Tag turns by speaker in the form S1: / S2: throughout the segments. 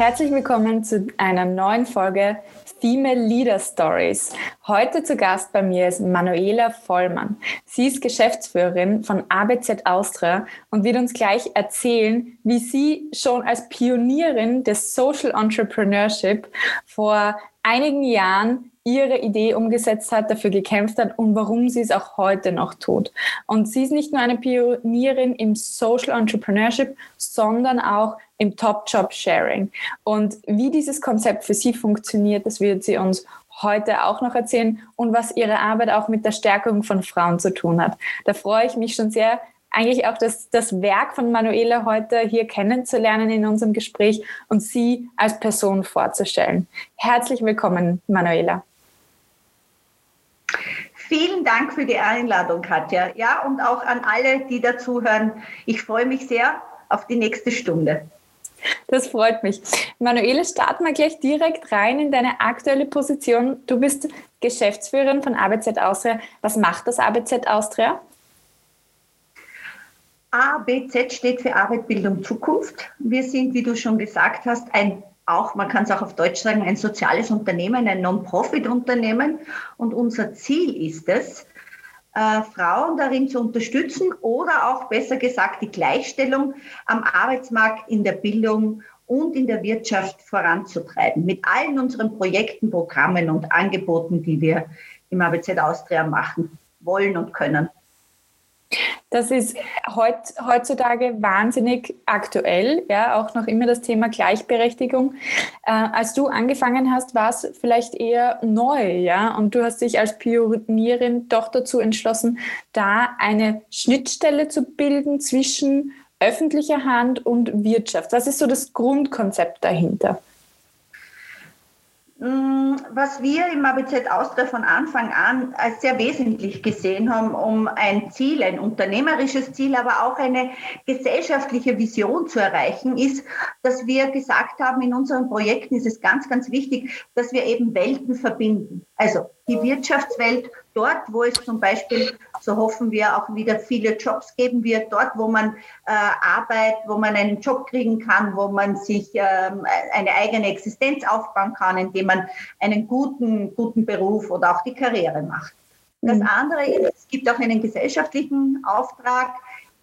S1: Herzlich willkommen zu einer neuen Folge Female Leader Stories. Heute zu Gast bei mir ist Manuela Vollmann. Sie ist Geschäftsführerin von ABZ Austria und wird uns gleich erzählen, wie sie schon als Pionierin des Social Entrepreneurship vor einigen Jahren ihre Idee umgesetzt hat, dafür gekämpft hat und warum sie es auch heute noch tut. Und sie ist nicht nur eine Pionierin im Social Entrepreneurship, sondern auch im Top-Job-Sharing. Und wie dieses Konzept für sie funktioniert, das wird sie uns heute auch noch erzählen und was ihre Arbeit auch mit der Stärkung von Frauen zu tun hat. Da freue ich mich schon sehr, eigentlich auch das, das Werk von Manuela heute hier kennenzulernen in unserem Gespräch und sie als Person vorzustellen. Herzlich willkommen, Manuela.
S2: Vielen Dank für die Einladung, Katja. Ja, und auch an alle, die dazuhören. Ich freue mich sehr auf die nächste Stunde.
S1: Das freut mich. Manuela, starten wir gleich direkt rein in deine aktuelle Position. Du bist Geschäftsführerin von ABZ Austria. Was macht das ABZ Austria?
S2: ABZ steht für Arbeit, Bildung, Zukunft. Wir sind, wie du schon gesagt hast, ein auch, man kann es auch auf Deutsch sagen, ein soziales Unternehmen, ein Non-Profit-Unternehmen. Und unser Ziel ist es, äh, Frauen darin zu unterstützen oder auch besser gesagt die Gleichstellung am Arbeitsmarkt, in der Bildung und in der Wirtschaft voranzutreiben. Mit allen unseren Projekten, Programmen und Angeboten, die wir im ABZ Austria machen wollen und können.
S1: Das ist heut, heutzutage wahnsinnig aktuell, ja, auch noch immer das Thema Gleichberechtigung. Äh, als du angefangen hast, war es vielleicht eher neu, ja, und du hast dich als Pionierin doch dazu entschlossen, da eine Schnittstelle zu bilden zwischen öffentlicher Hand und Wirtschaft. Was ist so das Grundkonzept dahinter?
S2: Mm, was wir im ABZ Austria von Anfang an als sehr wesentlich gesehen haben, um ein Ziel, ein unternehmerisches Ziel, aber auch eine gesellschaftliche Vision zu erreichen, ist, dass wir gesagt haben, in unseren Projekten ist es ganz, ganz wichtig, dass wir eben Welten verbinden. Also die Wirtschaftswelt dort, wo es zum Beispiel, so hoffen wir, auch wieder viele Jobs geben wird, dort, wo man äh, Arbeit, wo man einen Job kriegen kann, wo man sich ähm, eine eigene Existenz aufbauen kann, indem man einen guten, guten Beruf oder auch die Karriere macht. Das mhm. andere ist, es gibt auch einen gesellschaftlichen Auftrag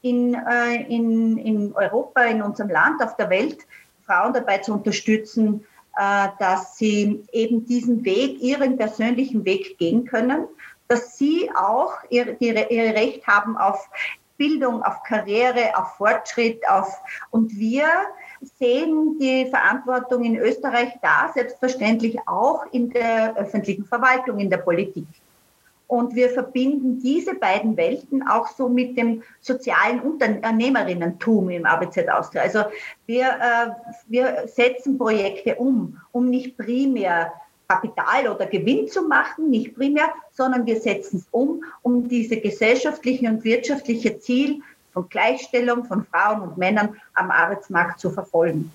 S2: in, äh, in, in Europa, in unserem Land, auf der Welt, Frauen dabei zu unterstützen, äh, dass sie eben diesen Weg, ihren persönlichen Weg gehen können, dass sie auch ihr, ihre, ihr Recht haben auf Bildung, auf Karriere, auf Fortschritt, auf und wir sehen die Verantwortung in Österreich da selbstverständlich auch in der öffentlichen Verwaltung, in der Politik. Und wir verbinden diese beiden Welten auch so mit dem sozialen Unternehmerinnentum im ABZ Austria. Also wir, äh, wir setzen Projekte um, um nicht primär Kapital oder Gewinn zu machen, nicht primär, sondern wir setzen es um, um diese gesellschaftliche und wirtschaftliche Ziel von Gleichstellung von Frauen und Männern am Arbeitsmarkt zu verfolgen.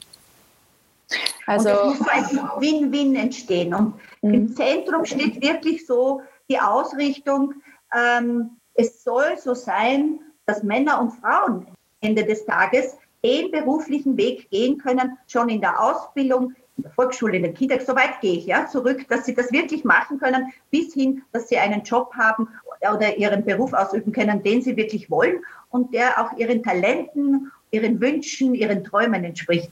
S2: Also und es muss ein Win-Win entstehen. Und mhm. im Zentrum steht wirklich so die Ausrichtung, ähm, es soll so sein, dass Männer und Frauen Ende des Tages den beruflichen Weg gehen können, schon in der Ausbildung, in der Volksschule, in der Kita, so weit gehe ich ja zurück, dass sie das wirklich machen können, bis hin, dass sie einen Job haben oder ihren Beruf ausüben können, den sie wirklich wollen und der auch ihren Talenten, ihren Wünschen, ihren Träumen entspricht.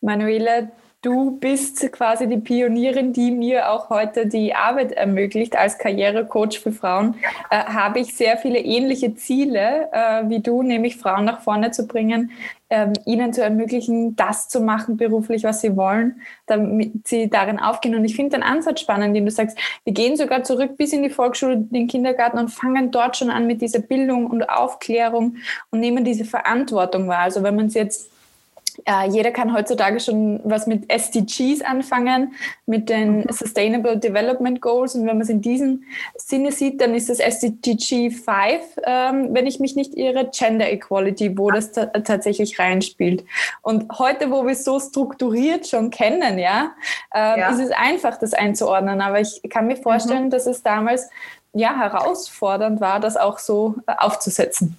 S1: Manuela, Du bist quasi die Pionierin, die mir auch heute die Arbeit ermöglicht als Karrierecoach für Frauen. Äh, habe ich sehr viele ähnliche Ziele äh, wie du, nämlich Frauen nach vorne zu bringen, ähm, ihnen zu ermöglichen, das zu machen beruflich, was sie wollen, damit sie darin aufgehen. Und ich finde den Ansatz spannend, den du sagst, wir gehen sogar zurück bis in die Volksschule, den Kindergarten und fangen dort schon an mit dieser Bildung und Aufklärung und nehmen diese Verantwortung wahr. Also wenn man es jetzt äh, jeder kann heutzutage schon was mit SDGs anfangen, mit den mhm. Sustainable Development Goals. Und wenn man es in diesem Sinne sieht, dann ist das SDG 5, ähm, wenn ich mich nicht irre, Gender Equality, wo das tatsächlich reinspielt. Und heute, wo wir es so strukturiert schon kennen, ja, äh, ja, ist es einfach, das einzuordnen. Aber ich kann mir vorstellen, mhm. dass es damals ja herausfordernd war, das auch so äh, aufzusetzen.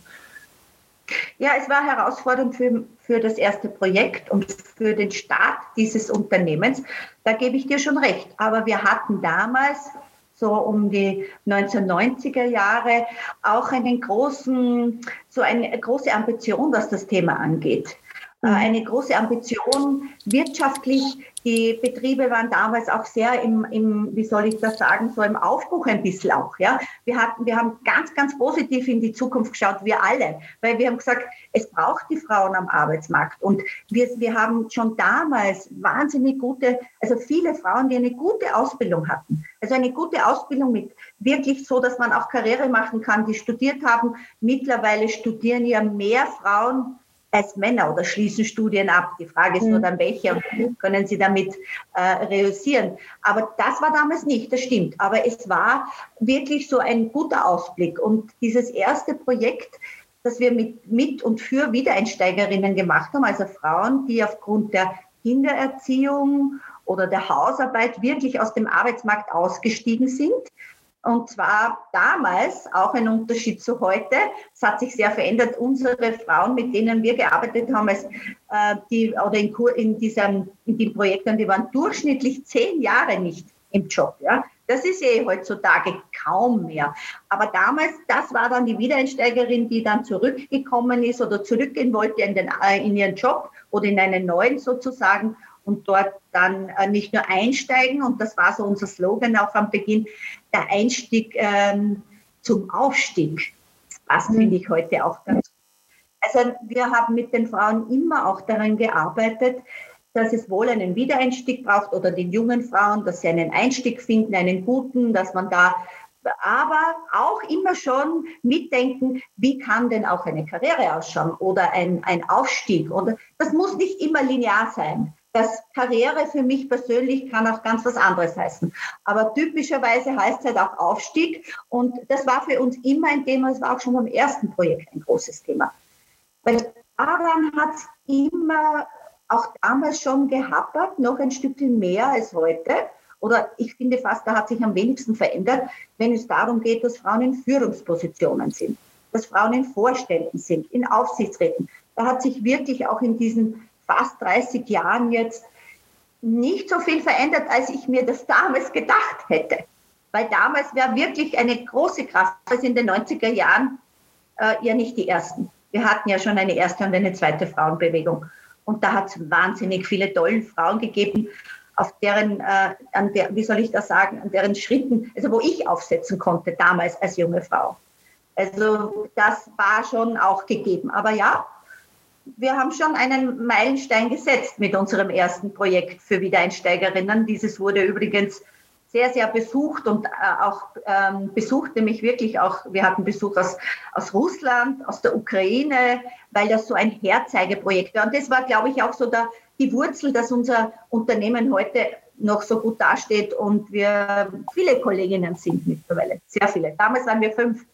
S2: Ja, es war herausfordernd für, für das erste Projekt und für den Start dieses Unternehmens. Da gebe ich dir schon recht. Aber wir hatten damals so um die 1990er Jahre auch einen großen, so eine große Ambition, was das Thema angeht. Äh, mhm. Eine große Ambition wirtschaftlich. Die Betriebe waren damals auch sehr im, im, wie soll ich das sagen, so im Aufbruch ein bisschen auch. Ja? Wir, hatten, wir haben ganz, ganz positiv in die Zukunft geschaut, wir alle, weil wir haben gesagt, es braucht die Frauen am Arbeitsmarkt. Und wir, wir haben schon damals wahnsinnig gute, also viele Frauen, die eine gute Ausbildung hatten. Also eine gute Ausbildung mit wirklich so, dass man auch Karriere machen kann, die studiert haben. Mittlerweile studieren ja mehr Frauen als Männer oder schließen Studien ab. Die Frage ist nur mhm. dann, welche können sie damit äh, reüssieren. Aber das war damals nicht, das stimmt. Aber es war wirklich so ein guter Ausblick. Und dieses erste Projekt, das wir mit, mit und für Wiedereinsteigerinnen gemacht haben, also Frauen, die aufgrund der Kindererziehung oder der Hausarbeit wirklich aus dem Arbeitsmarkt ausgestiegen sind, und zwar damals auch ein Unterschied zu heute. Es hat sich sehr verändert. Unsere Frauen, mit denen wir gearbeitet haben, als, äh, die, oder in, in, diesem, in den Projekten, die waren durchschnittlich zehn Jahre nicht im Job. Ja? Das ist eh heutzutage kaum mehr. Aber damals, das war dann die Wiedereinsteigerin, die dann zurückgekommen ist oder zurückgehen wollte in, den, äh, in ihren Job oder in einen neuen sozusagen und dort dann äh, nicht nur einsteigen, und das war so unser Slogan auch am Beginn, der Einstieg ähm, zum Aufstieg. Das passt, mhm. finde ich, heute auch ganz gut. Also wir haben mit den Frauen immer auch daran gearbeitet, dass es wohl einen Wiedereinstieg braucht oder den jungen Frauen, dass sie einen Einstieg finden, einen guten, dass man da aber auch immer schon mitdenken, wie kann denn auch eine Karriere ausschauen oder ein, ein Aufstieg. Und das muss nicht immer linear sein das Karriere für mich persönlich kann auch ganz was anderes heißen. Aber typischerweise heißt es halt auch Aufstieg. Und das war für uns immer ein Thema. Es war auch schon beim ersten Projekt ein großes Thema. Weil daran hat es immer auch damals schon gehappert, noch ein Stückchen mehr als heute. Oder ich finde fast, da hat sich am wenigsten verändert, wenn es darum geht, dass Frauen in Führungspositionen sind, dass Frauen in Vorständen sind, in Aufsichtsräten. Da hat sich wirklich auch in diesen fast 30 Jahren jetzt nicht so viel verändert, als ich mir das damals gedacht hätte. Weil damals wäre wirklich eine große Kraft, also in den 90er Jahren äh, ja nicht die ersten. Wir hatten ja schon eine erste und eine zweite Frauenbewegung. Und da hat es wahnsinnig viele tolle Frauen gegeben, auf deren, äh, an der, wie soll ich das sagen, an deren Schritten, also wo ich aufsetzen konnte damals als junge Frau. Also das war schon auch gegeben. Aber ja, wir haben schon einen Meilenstein gesetzt mit unserem ersten Projekt für Wiedereinsteigerinnen. Dieses wurde übrigens sehr, sehr besucht und äh, auch ähm, besucht nämlich wirklich auch, wir hatten Besuch aus, aus Russland, aus der Ukraine, weil das so ein Herzeigeprojekt war. Und das war, glaube ich, auch so der, die Wurzel, dass unser Unternehmen heute noch so gut dasteht und wir viele Kolleginnen sind mittlerweile, sehr viele. Damals waren wir fünf.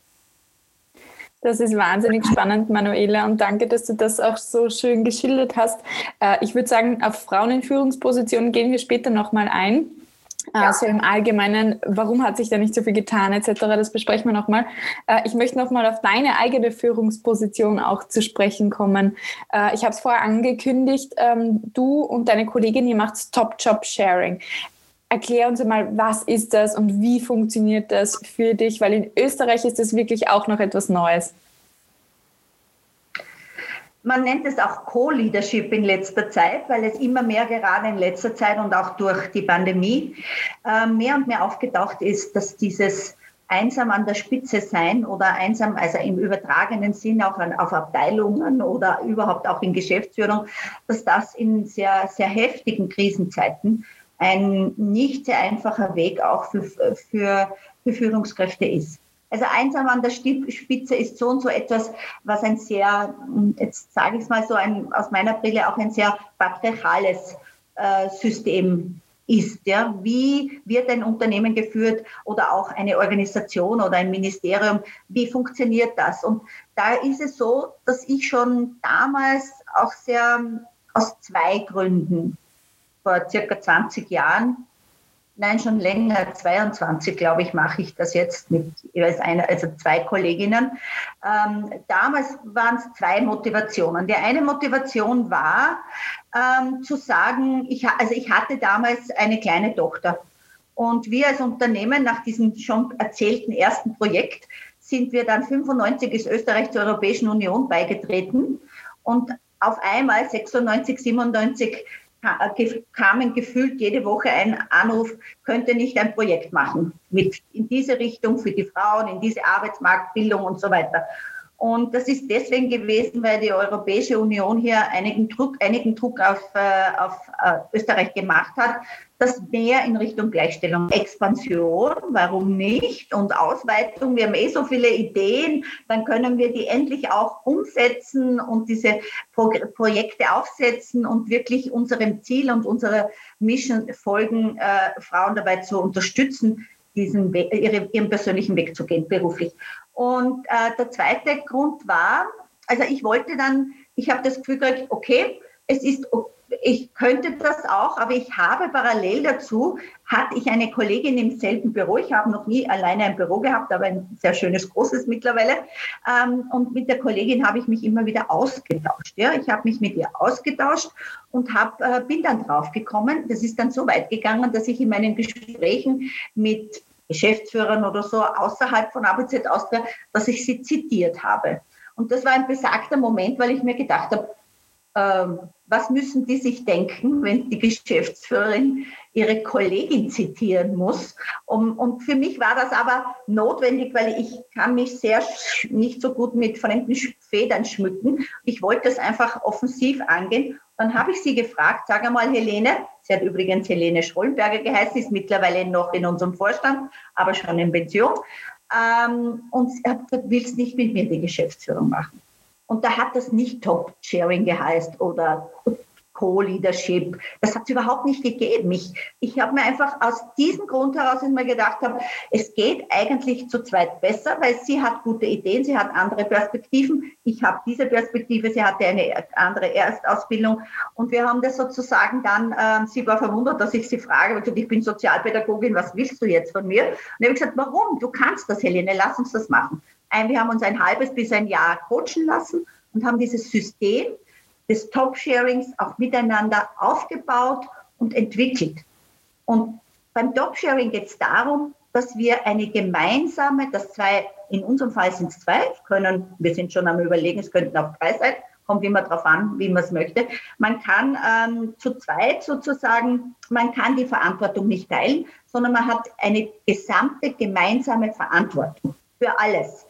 S1: Das ist wahnsinnig spannend, Manuela, und danke, dass du das auch so schön geschildert hast. Äh, ich würde sagen, auf Frauen in Führungspositionen gehen wir später nochmal ein. Ja. Also im Allgemeinen, warum hat sich da nicht so viel getan, etc., das besprechen wir nochmal. Äh, ich möchte nochmal auf deine eigene Führungsposition auch zu sprechen kommen. Äh, ich habe es vorher angekündigt, ähm, du und deine Kollegin, ihr macht Top-Job-Sharing. Erklär uns einmal, was ist das und wie funktioniert das für dich? Weil in Österreich ist das wirklich auch noch etwas Neues.
S2: Man nennt es auch Co-Leadership in letzter Zeit, weil es immer mehr gerade in letzter Zeit und auch durch die Pandemie äh, mehr und mehr aufgetaucht ist, dass dieses einsam an der Spitze sein oder einsam, also im übertragenen Sinn auch an, auf Abteilungen oder überhaupt auch in Geschäftsführung, dass das in sehr, sehr heftigen Krisenzeiten ein nicht sehr einfacher Weg auch für, für, für Führungskräfte ist. Also einsam an der Spitze ist so und so etwas, was ein sehr, jetzt sage ich es mal so, ein, aus meiner Brille auch ein sehr patriarchales äh, System ist. Ja? Wie wird ein Unternehmen geführt oder auch eine Organisation oder ein Ministerium? Wie funktioniert das? Und da ist es so, dass ich schon damals auch sehr aus zwei Gründen vor circa 20 Jahren nein, schon länger, 22, glaube ich, mache ich das jetzt mit jeweils einer, also zwei Kolleginnen. Ähm, damals waren es zwei Motivationen. Die eine Motivation war, ähm, zu sagen, ich, also ich hatte damals eine kleine Tochter. Und wir als Unternehmen nach diesem schon erzählten ersten Projekt sind wir dann 95 ist Österreich zur Europäischen Union beigetreten und auf einmal 96, 97 kamen gefühlt jede Woche ein Anruf, könnte nicht ein Projekt machen mit in diese Richtung für die Frauen, in diese Arbeitsmarktbildung und so weiter. Und das ist deswegen gewesen, weil die Europäische Union hier einigen Druck, einigen Druck auf, äh, auf äh, Österreich gemacht hat, dass mehr in Richtung Gleichstellung, Expansion, warum nicht? Und Ausweitung, wir haben eh so viele Ideen, dann können wir die endlich auch umsetzen und diese Pro Projekte aufsetzen und wirklich unserem Ziel und unserer Mission folgen, äh, Frauen dabei zu unterstützen, diesen Weg, ihre, ihren persönlichen Weg zu gehen, beruflich. Und äh, der zweite Grund war, also ich wollte dann, ich habe das Gefühl gehabt, okay, es ist, ich könnte das auch, aber ich habe parallel dazu, hatte ich eine Kollegin im selben Büro, ich habe noch nie alleine ein Büro gehabt, aber ein sehr schönes, großes mittlerweile. Ähm, und mit der Kollegin habe ich mich immer wieder ausgetauscht. Ja? Ich habe mich mit ihr ausgetauscht und hab, äh, bin dann draufgekommen. Das ist dann so weit gegangen, dass ich in meinen Gesprächen mit Geschäftsführern oder so außerhalb von ABZ Austria, dass ich sie zitiert habe. Und das war ein besagter Moment, weil ich mir gedacht habe, was müssen die sich denken, wenn die Geschäftsführerin ihre Kollegin zitieren muss? Und für mich war das aber notwendig, weil ich kann mich sehr nicht so gut mit fremden Federn schmücken. Ich wollte es einfach offensiv angehen. Dann habe ich sie gefragt, sag einmal, Helene, sie hat übrigens Helene Schollenberger geheißen, ist mittlerweile noch in unserem Vorstand, aber schon in Pension. Ähm, und sie hat gesagt, willst nicht mit mir die Geschäftsführung machen? Und da hat das nicht Top-Sharing geheißt oder Co-Leadership. Das hat es überhaupt nicht gegeben. Ich, ich habe mir einfach aus diesem Grund heraus immer gedacht, habe, es geht eigentlich zu zweit besser, weil sie hat gute Ideen, sie hat andere Perspektiven. Ich habe diese Perspektive, sie hatte eine andere Erstausbildung. Und wir haben das sozusagen dann, äh, sie war verwundert, dass ich sie frage, weil ich bin Sozialpädagogin, was willst du jetzt von mir? Und ich habe gesagt, warum? Du kannst das, Helene, lass uns das machen. Wir haben uns ein halbes bis ein Jahr coachen lassen und haben dieses System des Top-Sharings auch miteinander aufgebaut und entwickelt. Und beim Top-Sharing geht es darum, dass wir eine gemeinsame, das zwei, in unserem Fall sind es zwei, können, wir sind schon am überlegen, es könnten auch drei sein, kommt immer darauf an, wie man es möchte. Man kann ähm, zu zweit sozusagen, man kann die Verantwortung nicht teilen, sondern man hat eine gesamte gemeinsame Verantwortung für alles.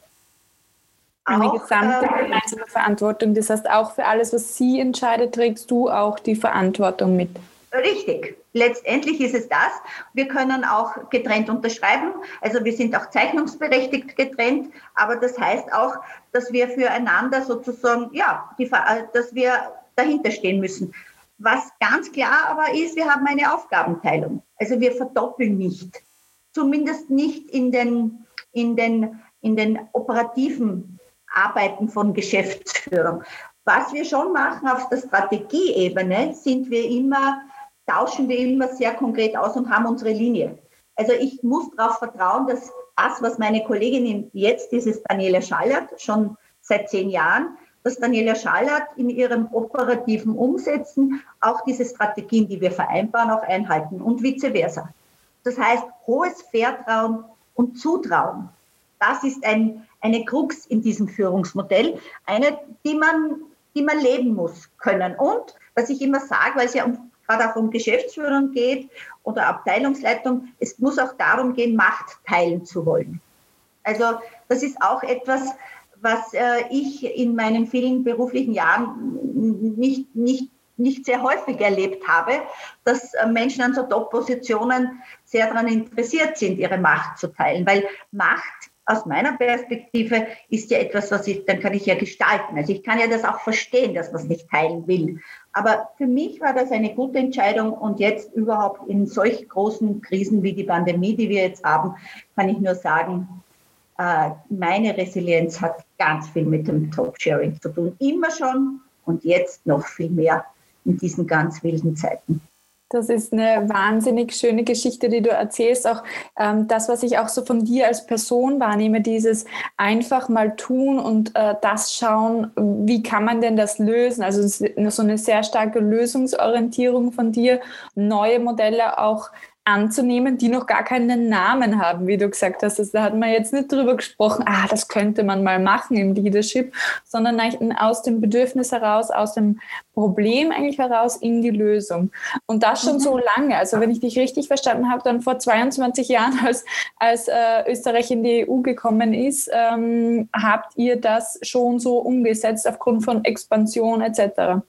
S1: Eine auch, gesamte äh, gemeinsame Verantwortung. Das heißt, auch für alles, was sie entscheidet, trägst du auch die Verantwortung mit.
S2: Richtig. Letztendlich ist es das. Wir können auch getrennt unterschreiben. Also wir sind auch zeichnungsberechtigt getrennt. Aber das heißt auch, dass wir füreinander sozusagen, ja, die, äh, dass wir dahinter stehen müssen. Was ganz klar aber ist, wir haben eine Aufgabenteilung. Also wir verdoppeln nicht. Zumindest nicht in den, in den, in den operativen Arbeiten von Geschäftsführung. Was wir schon machen auf der Strategieebene, sind wir immer, tauschen wir immer sehr konkret aus und haben unsere Linie. Also ich muss darauf vertrauen, dass das, was meine Kollegin jetzt ist Daniela Schallert, schon seit zehn Jahren, dass Daniela Schallert in ihrem operativen Umsetzen auch diese Strategien, die wir vereinbaren, auch einhalten und vice versa. Das heißt, hohes Vertrauen und Zutrauen. Das ist ein, eine Krux in diesem Führungsmodell, eine, die man, die man leben muss können. Und was ich immer sage, weil es ja um, gerade auch um Geschäftsführung geht oder Abteilungsleitung, es muss auch darum gehen, Macht teilen zu wollen. Also das ist auch etwas, was äh, ich in meinen vielen beruflichen Jahren nicht, nicht, nicht sehr häufig erlebt habe, dass äh, Menschen an so Top-Positionen sehr daran interessiert sind, ihre Macht zu teilen, weil Macht aus meiner Perspektive ist ja etwas, was ich, dann kann ich ja gestalten. Also ich kann ja das auch verstehen, dass man es nicht teilen will. Aber für mich war das eine gute Entscheidung und jetzt überhaupt in solch großen Krisen wie die Pandemie, die wir jetzt haben, kann ich nur sagen, äh, meine Resilienz hat ganz viel mit dem Top-Sharing zu tun. Immer schon und jetzt noch viel mehr in diesen ganz wilden Zeiten.
S1: Das ist eine wahnsinnig schöne Geschichte, die du erzählst. Auch ähm, das, was ich auch so von dir als Person wahrnehme, dieses einfach mal tun und äh, das schauen, wie kann man denn das lösen? Also so eine sehr starke Lösungsorientierung von dir, neue Modelle auch anzunehmen, die noch gar keinen Namen haben, wie du gesagt hast. Also da hat man jetzt nicht drüber gesprochen, ah, das könnte man mal machen im Leadership, sondern aus dem Bedürfnis heraus, aus dem Problem eigentlich heraus in die Lösung. Und das schon mhm. so lange. Also wenn ich dich richtig verstanden habe, dann vor 22 Jahren, als, als äh, Österreich in die EU gekommen ist, ähm, habt ihr das schon so umgesetzt aufgrund von Expansion etc.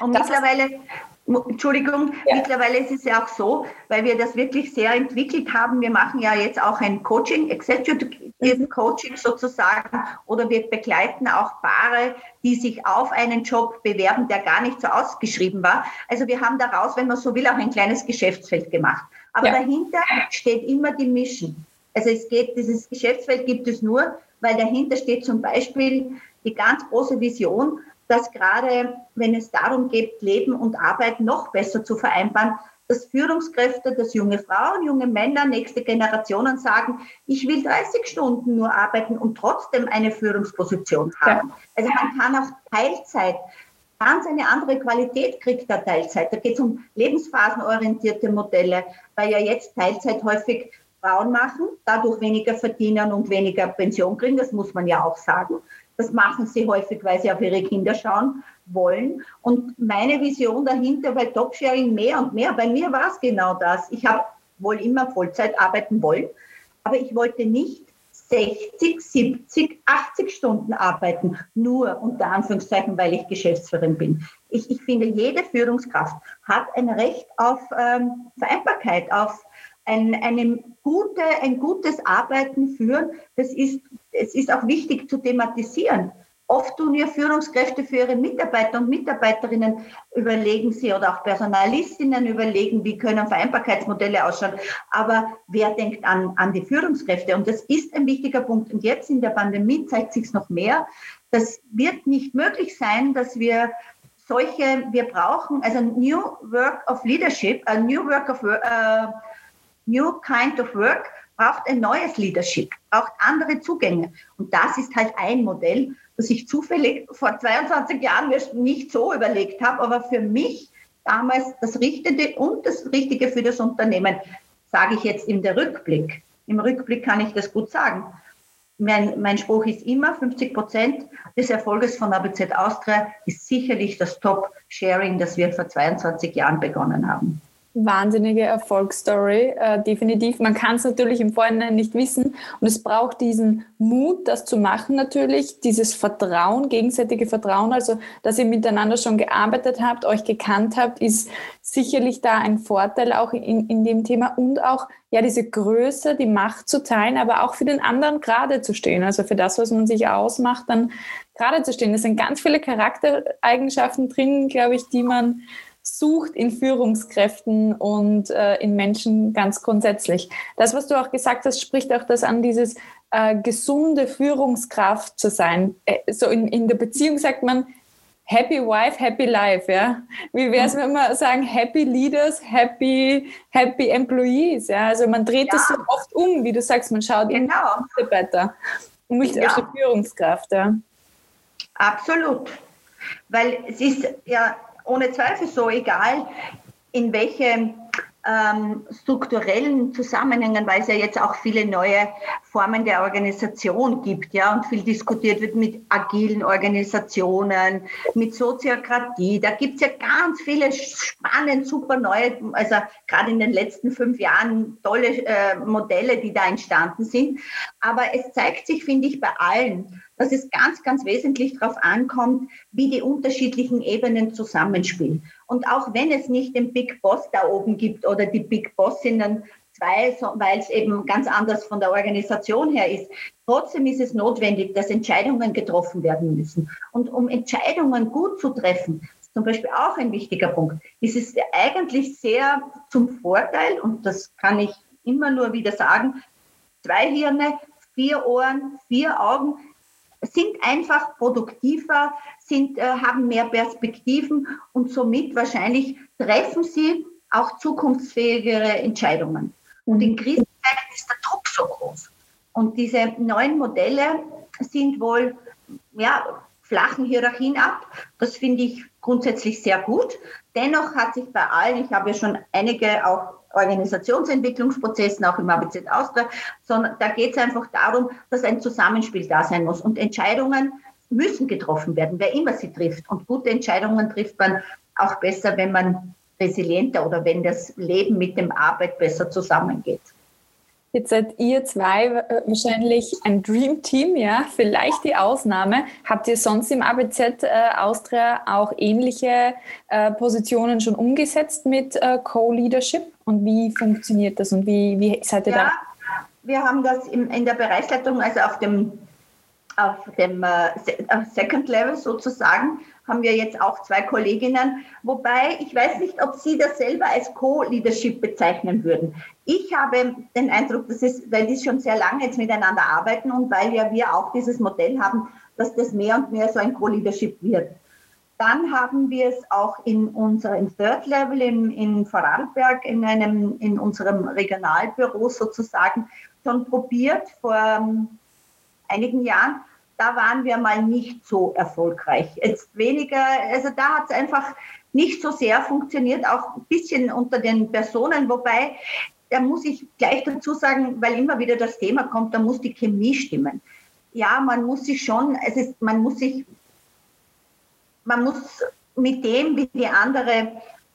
S2: Und das mittlerweile Entschuldigung, ja. mittlerweile ist es ja auch so, weil wir das wirklich sehr entwickelt haben. Wir machen ja jetzt auch ein Coaching, Executive mhm. Coaching sozusagen, oder wir begleiten auch Paare, die sich auf einen Job bewerben, der gar nicht so ausgeschrieben war. Also wir haben daraus, wenn man so will, auch ein kleines Geschäftsfeld gemacht. Aber ja. dahinter steht immer die Mission. Also es geht, dieses Geschäftsfeld gibt es nur, weil dahinter steht zum Beispiel die ganz große Vision, dass gerade wenn es darum geht, Leben und Arbeit noch besser zu vereinbaren, dass Führungskräfte, dass junge Frauen, junge Männer, nächste Generationen sagen, ich will 30 Stunden nur arbeiten und trotzdem eine Führungsposition haben. Ja. Also man kann auch Teilzeit ganz eine andere Qualität kriegt der Teilzeit. Da geht es um lebensphasenorientierte Modelle, weil ja jetzt Teilzeit häufig Frauen machen, dadurch weniger verdienen und weniger Pension kriegen, das muss man ja auch sagen. Das machen sie häufig, weil sie auf ihre Kinder schauen wollen. Und meine Vision dahinter bei Top-Sharing mehr und mehr, bei mir war es genau das. Ich habe wohl immer Vollzeit arbeiten wollen, aber ich wollte nicht 60, 70, 80 Stunden arbeiten, nur unter Anführungszeichen, weil ich Geschäftsführerin bin. Ich, ich finde, jede Führungskraft hat ein Recht auf ähm, Vereinbarkeit, auf ein, eine gute, ein gutes Arbeiten führen. Das ist, es ist auch wichtig zu thematisieren. Oft tun ja Führungskräfte für ihre Mitarbeiter und Mitarbeiterinnen überlegen sie oder auch Personalistinnen überlegen, wie können Vereinbarkeitsmodelle ausschauen. Aber wer denkt an, an die Führungskräfte? Und das ist ein wichtiger Punkt. Und jetzt in der Pandemie zeigt sich noch mehr. Das wird nicht möglich sein, dass wir solche, wir brauchen, also New Work of Leadership, a New Work of uh, New Kind of Work braucht ein neues Leadership, braucht andere Zugänge. Und das ist halt ein Modell, das ich zufällig vor 22 Jahren mir nicht so überlegt habe, aber für mich damals das Richtige und das Richtige für das Unternehmen, sage ich jetzt in der Rückblick. Im Rückblick kann ich das gut sagen. Mein, mein Spruch ist immer, 50 Prozent des Erfolges von ABZ Austria ist sicherlich das Top-Sharing, das wir vor 22 Jahren begonnen haben
S1: wahnsinnige Erfolgsstory, äh, definitiv. Man kann es natürlich im Vorhinein nicht wissen. Und es braucht diesen Mut, das zu machen natürlich, dieses Vertrauen, gegenseitige Vertrauen, also dass ihr miteinander schon gearbeitet habt, euch gekannt habt, ist sicherlich da ein Vorteil auch in, in dem Thema. Und auch ja diese Größe, die Macht zu teilen, aber auch für den anderen gerade zu stehen, also für das, was man sich ausmacht, dann gerade zu stehen. Es sind ganz viele Charaktereigenschaften drin, glaube ich, die man sucht in Führungskräften und äh, in Menschen ganz grundsätzlich. Das, was du auch gesagt hast, spricht auch das an, dieses äh, gesunde Führungskraft zu sein. Äh, so in, in der Beziehung sagt man, Happy Wife, Happy Life, ja. Wie wäre es, wenn wir sagen, Happy Leaders, Happy, Happy Employees, ja. Also man dreht ja. das so oft um, wie du sagst, man schaut genau. in die Mitarbeiter und nicht ja. auf die Führungskraft, ja.
S2: Absolut. Weil es ist ja ohne Zweifel so, egal in welche ähm, strukturellen Zusammenhängen, weil es ja jetzt auch viele neue Formen der Organisation gibt, ja, und viel diskutiert wird mit agilen Organisationen, mit Soziokratie. Da gibt es ja ganz viele spannende, super neue, also gerade in den letzten fünf Jahren tolle äh, Modelle, die da entstanden sind. Aber es zeigt sich, finde ich, bei allen, dass es ganz, ganz wesentlich darauf ankommt, wie die unterschiedlichen Ebenen zusammenspielen. Und auch wenn es nicht den Big Boss da oben gibt oder die Big Bossinnen zwei, weil es eben ganz anders von der Organisation her ist, trotzdem ist es notwendig, dass Entscheidungen getroffen werden müssen. Und um Entscheidungen gut zu treffen, zum Beispiel auch ein wichtiger Punkt, ist es eigentlich sehr zum Vorteil, und das kann ich immer nur wieder sagen, zwei Hirne, vier Ohren, vier Augen, sind einfach produktiver, sind, äh, haben mehr Perspektiven und somit wahrscheinlich treffen sie auch zukunftsfähigere Entscheidungen. Und in. Krisenzeiten ist der Druck so groß. Und diese neuen Modelle sind wohl, ja, flachen Hierarchien ab. Das finde ich grundsätzlich sehr gut. Dennoch hat sich bei allen, ich habe ja schon einige auch Organisationsentwicklungsprozessen, auch im ABZ Austria, sondern da geht es einfach darum, dass ein Zusammenspiel da sein muss. Und Entscheidungen müssen getroffen werden, wer immer sie trifft. Und gute Entscheidungen trifft man auch besser, wenn man resilienter oder wenn das Leben mit dem Arbeit besser zusammengeht.
S1: Jetzt seid ihr zwei äh, wahrscheinlich ein Dream Team, ja, vielleicht die Ausnahme. Habt ihr sonst im ABZ äh, Austria auch ähnliche äh, Positionen schon umgesetzt mit Co-Leadership? Und wie funktioniert das und wie, wie seid ihr ja, da?
S2: Wir haben das in, in der Bereichsleitung, also auf dem auf dem äh, Second Level sozusagen haben wir jetzt auch zwei Kolleginnen, wobei ich weiß nicht, ob Sie das selber als Co-Leadership bezeichnen würden. Ich habe den Eindruck, dass es, weil die schon sehr lange jetzt miteinander arbeiten und weil ja wir auch dieses Modell haben, dass das mehr und mehr so ein Co-Leadership wird. Dann haben wir es auch in unserem Third Level in, in Vorarlberg, in, einem, in unserem Regionalbüro sozusagen, schon probiert vor ähm, einigen Jahren da waren wir mal nicht so erfolgreich. Jetzt weniger, also da hat es einfach nicht so sehr funktioniert, auch ein bisschen unter den Personen, wobei, da muss ich gleich dazu sagen, weil immer wieder das Thema kommt, da muss die Chemie stimmen. Ja, man muss sich schon, es ist, man muss sich, man muss mit dem, wie die andere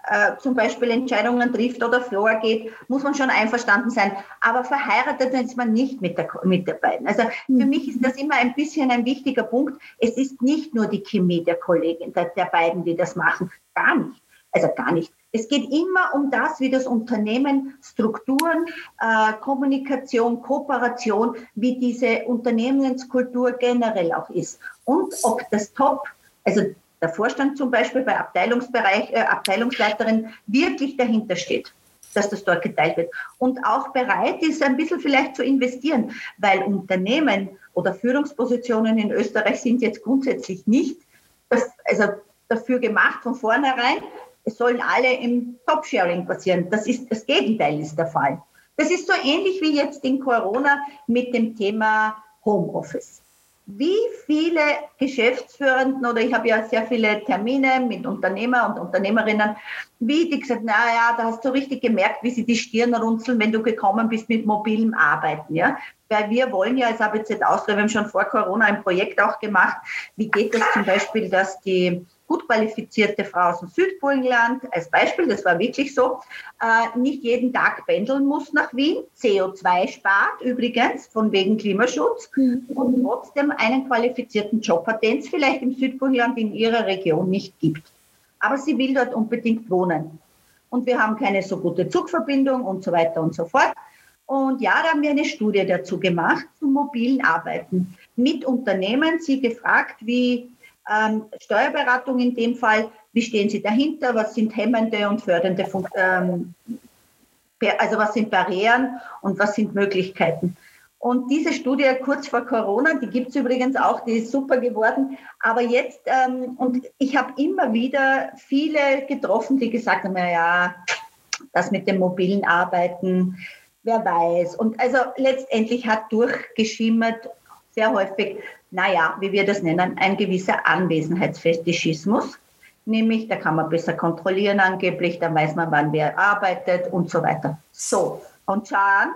S2: äh, zum Beispiel Entscheidungen trifft oder vorgeht, muss man schon einverstanden sein. Aber verheiratet ist man nicht mit der, mit der beiden. Also für mhm. mich ist das immer ein bisschen ein wichtiger Punkt. Es ist nicht nur die Chemie der Kollegin, der, der beiden, die das machen. Gar nicht. Also gar nicht. Es geht immer um das, wie das Unternehmen Strukturen, äh, Kommunikation, Kooperation, wie diese Unternehmenskultur generell auch ist. Und ob das Top, also der Vorstand zum Beispiel bei Abteilungsbereich, äh, Abteilungsleiterin wirklich dahinter steht, dass das dort geteilt wird und auch bereit ist, ein bisschen vielleicht zu investieren, weil Unternehmen oder Führungspositionen in Österreich sind jetzt grundsätzlich nicht das, also dafür gemacht von vornherein, es sollen alle im Top-Sharing passieren. Das ist das Gegenteil ist der Fall. Das ist so ähnlich wie jetzt in Corona mit dem Thema Homeoffice wie viele Geschäftsführenden oder ich habe ja sehr viele Termine mit Unternehmer und Unternehmerinnen, wie die gesagt, naja, da hast du richtig gemerkt, wie sie die Stirn runzeln, wenn du gekommen bist mit mobilem Arbeiten, ja. Weil wir wollen ja als ABZ Austria, wir haben schon vor Corona ein Projekt auch gemacht, wie geht das zum Beispiel, dass die gut qualifizierte Frau aus dem Südburgenland, als Beispiel, das war wirklich so, äh, nicht jeden Tag pendeln muss nach Wien, CO2 spart übrigens, von wegen Klimaschutz, mhm. und trotzdem einen qualifizierten Job hat, den es vielleicht im Südburgenland in ihrer Region nicht gibt. Aber sie will dort unbedingt wohnen. Und wir haben keine so gute Zugverbindung und so weiter und so fort. Und ja, da haben wir eine Studie dazu gemacht, zum mobilen Arbeiten. Mit Unternehmen, sie gefragt, wie ähm, Steuerberatung in dem Fall, wie stehen Sie dahinter, was sind hemmende und fördernde Funktionen, ähm, also was sind Barrieren und was sind Möglichkeiten. Und diese Studie kurz vor Corona, die gibt es übrigens auch, die ist super geworden. Aber jetzt, ähm, und ich habe immer wieder viele getroffen, die gesagt haben, naja, das mit dem mobilen Arbeiten, wer weiß. Und also letztendlich hat durchgeschimmert sehr häufig, naja, wie wir das nennen, ein gewisser Anwesenheitsfetischismus. Nämlich, da kann man besser kontrollieren angeblich, da weiß man, wann wer arbeitet und so weiter. So, und schauen,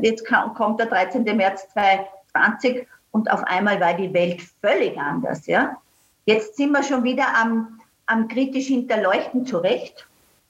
S2: jetzt kommt der 13. März 2020 und auf einmal war die Welt völlig anders. Ja? Jetzt sind wir schon wieder am, am kritisch hinterleuchten zurecht.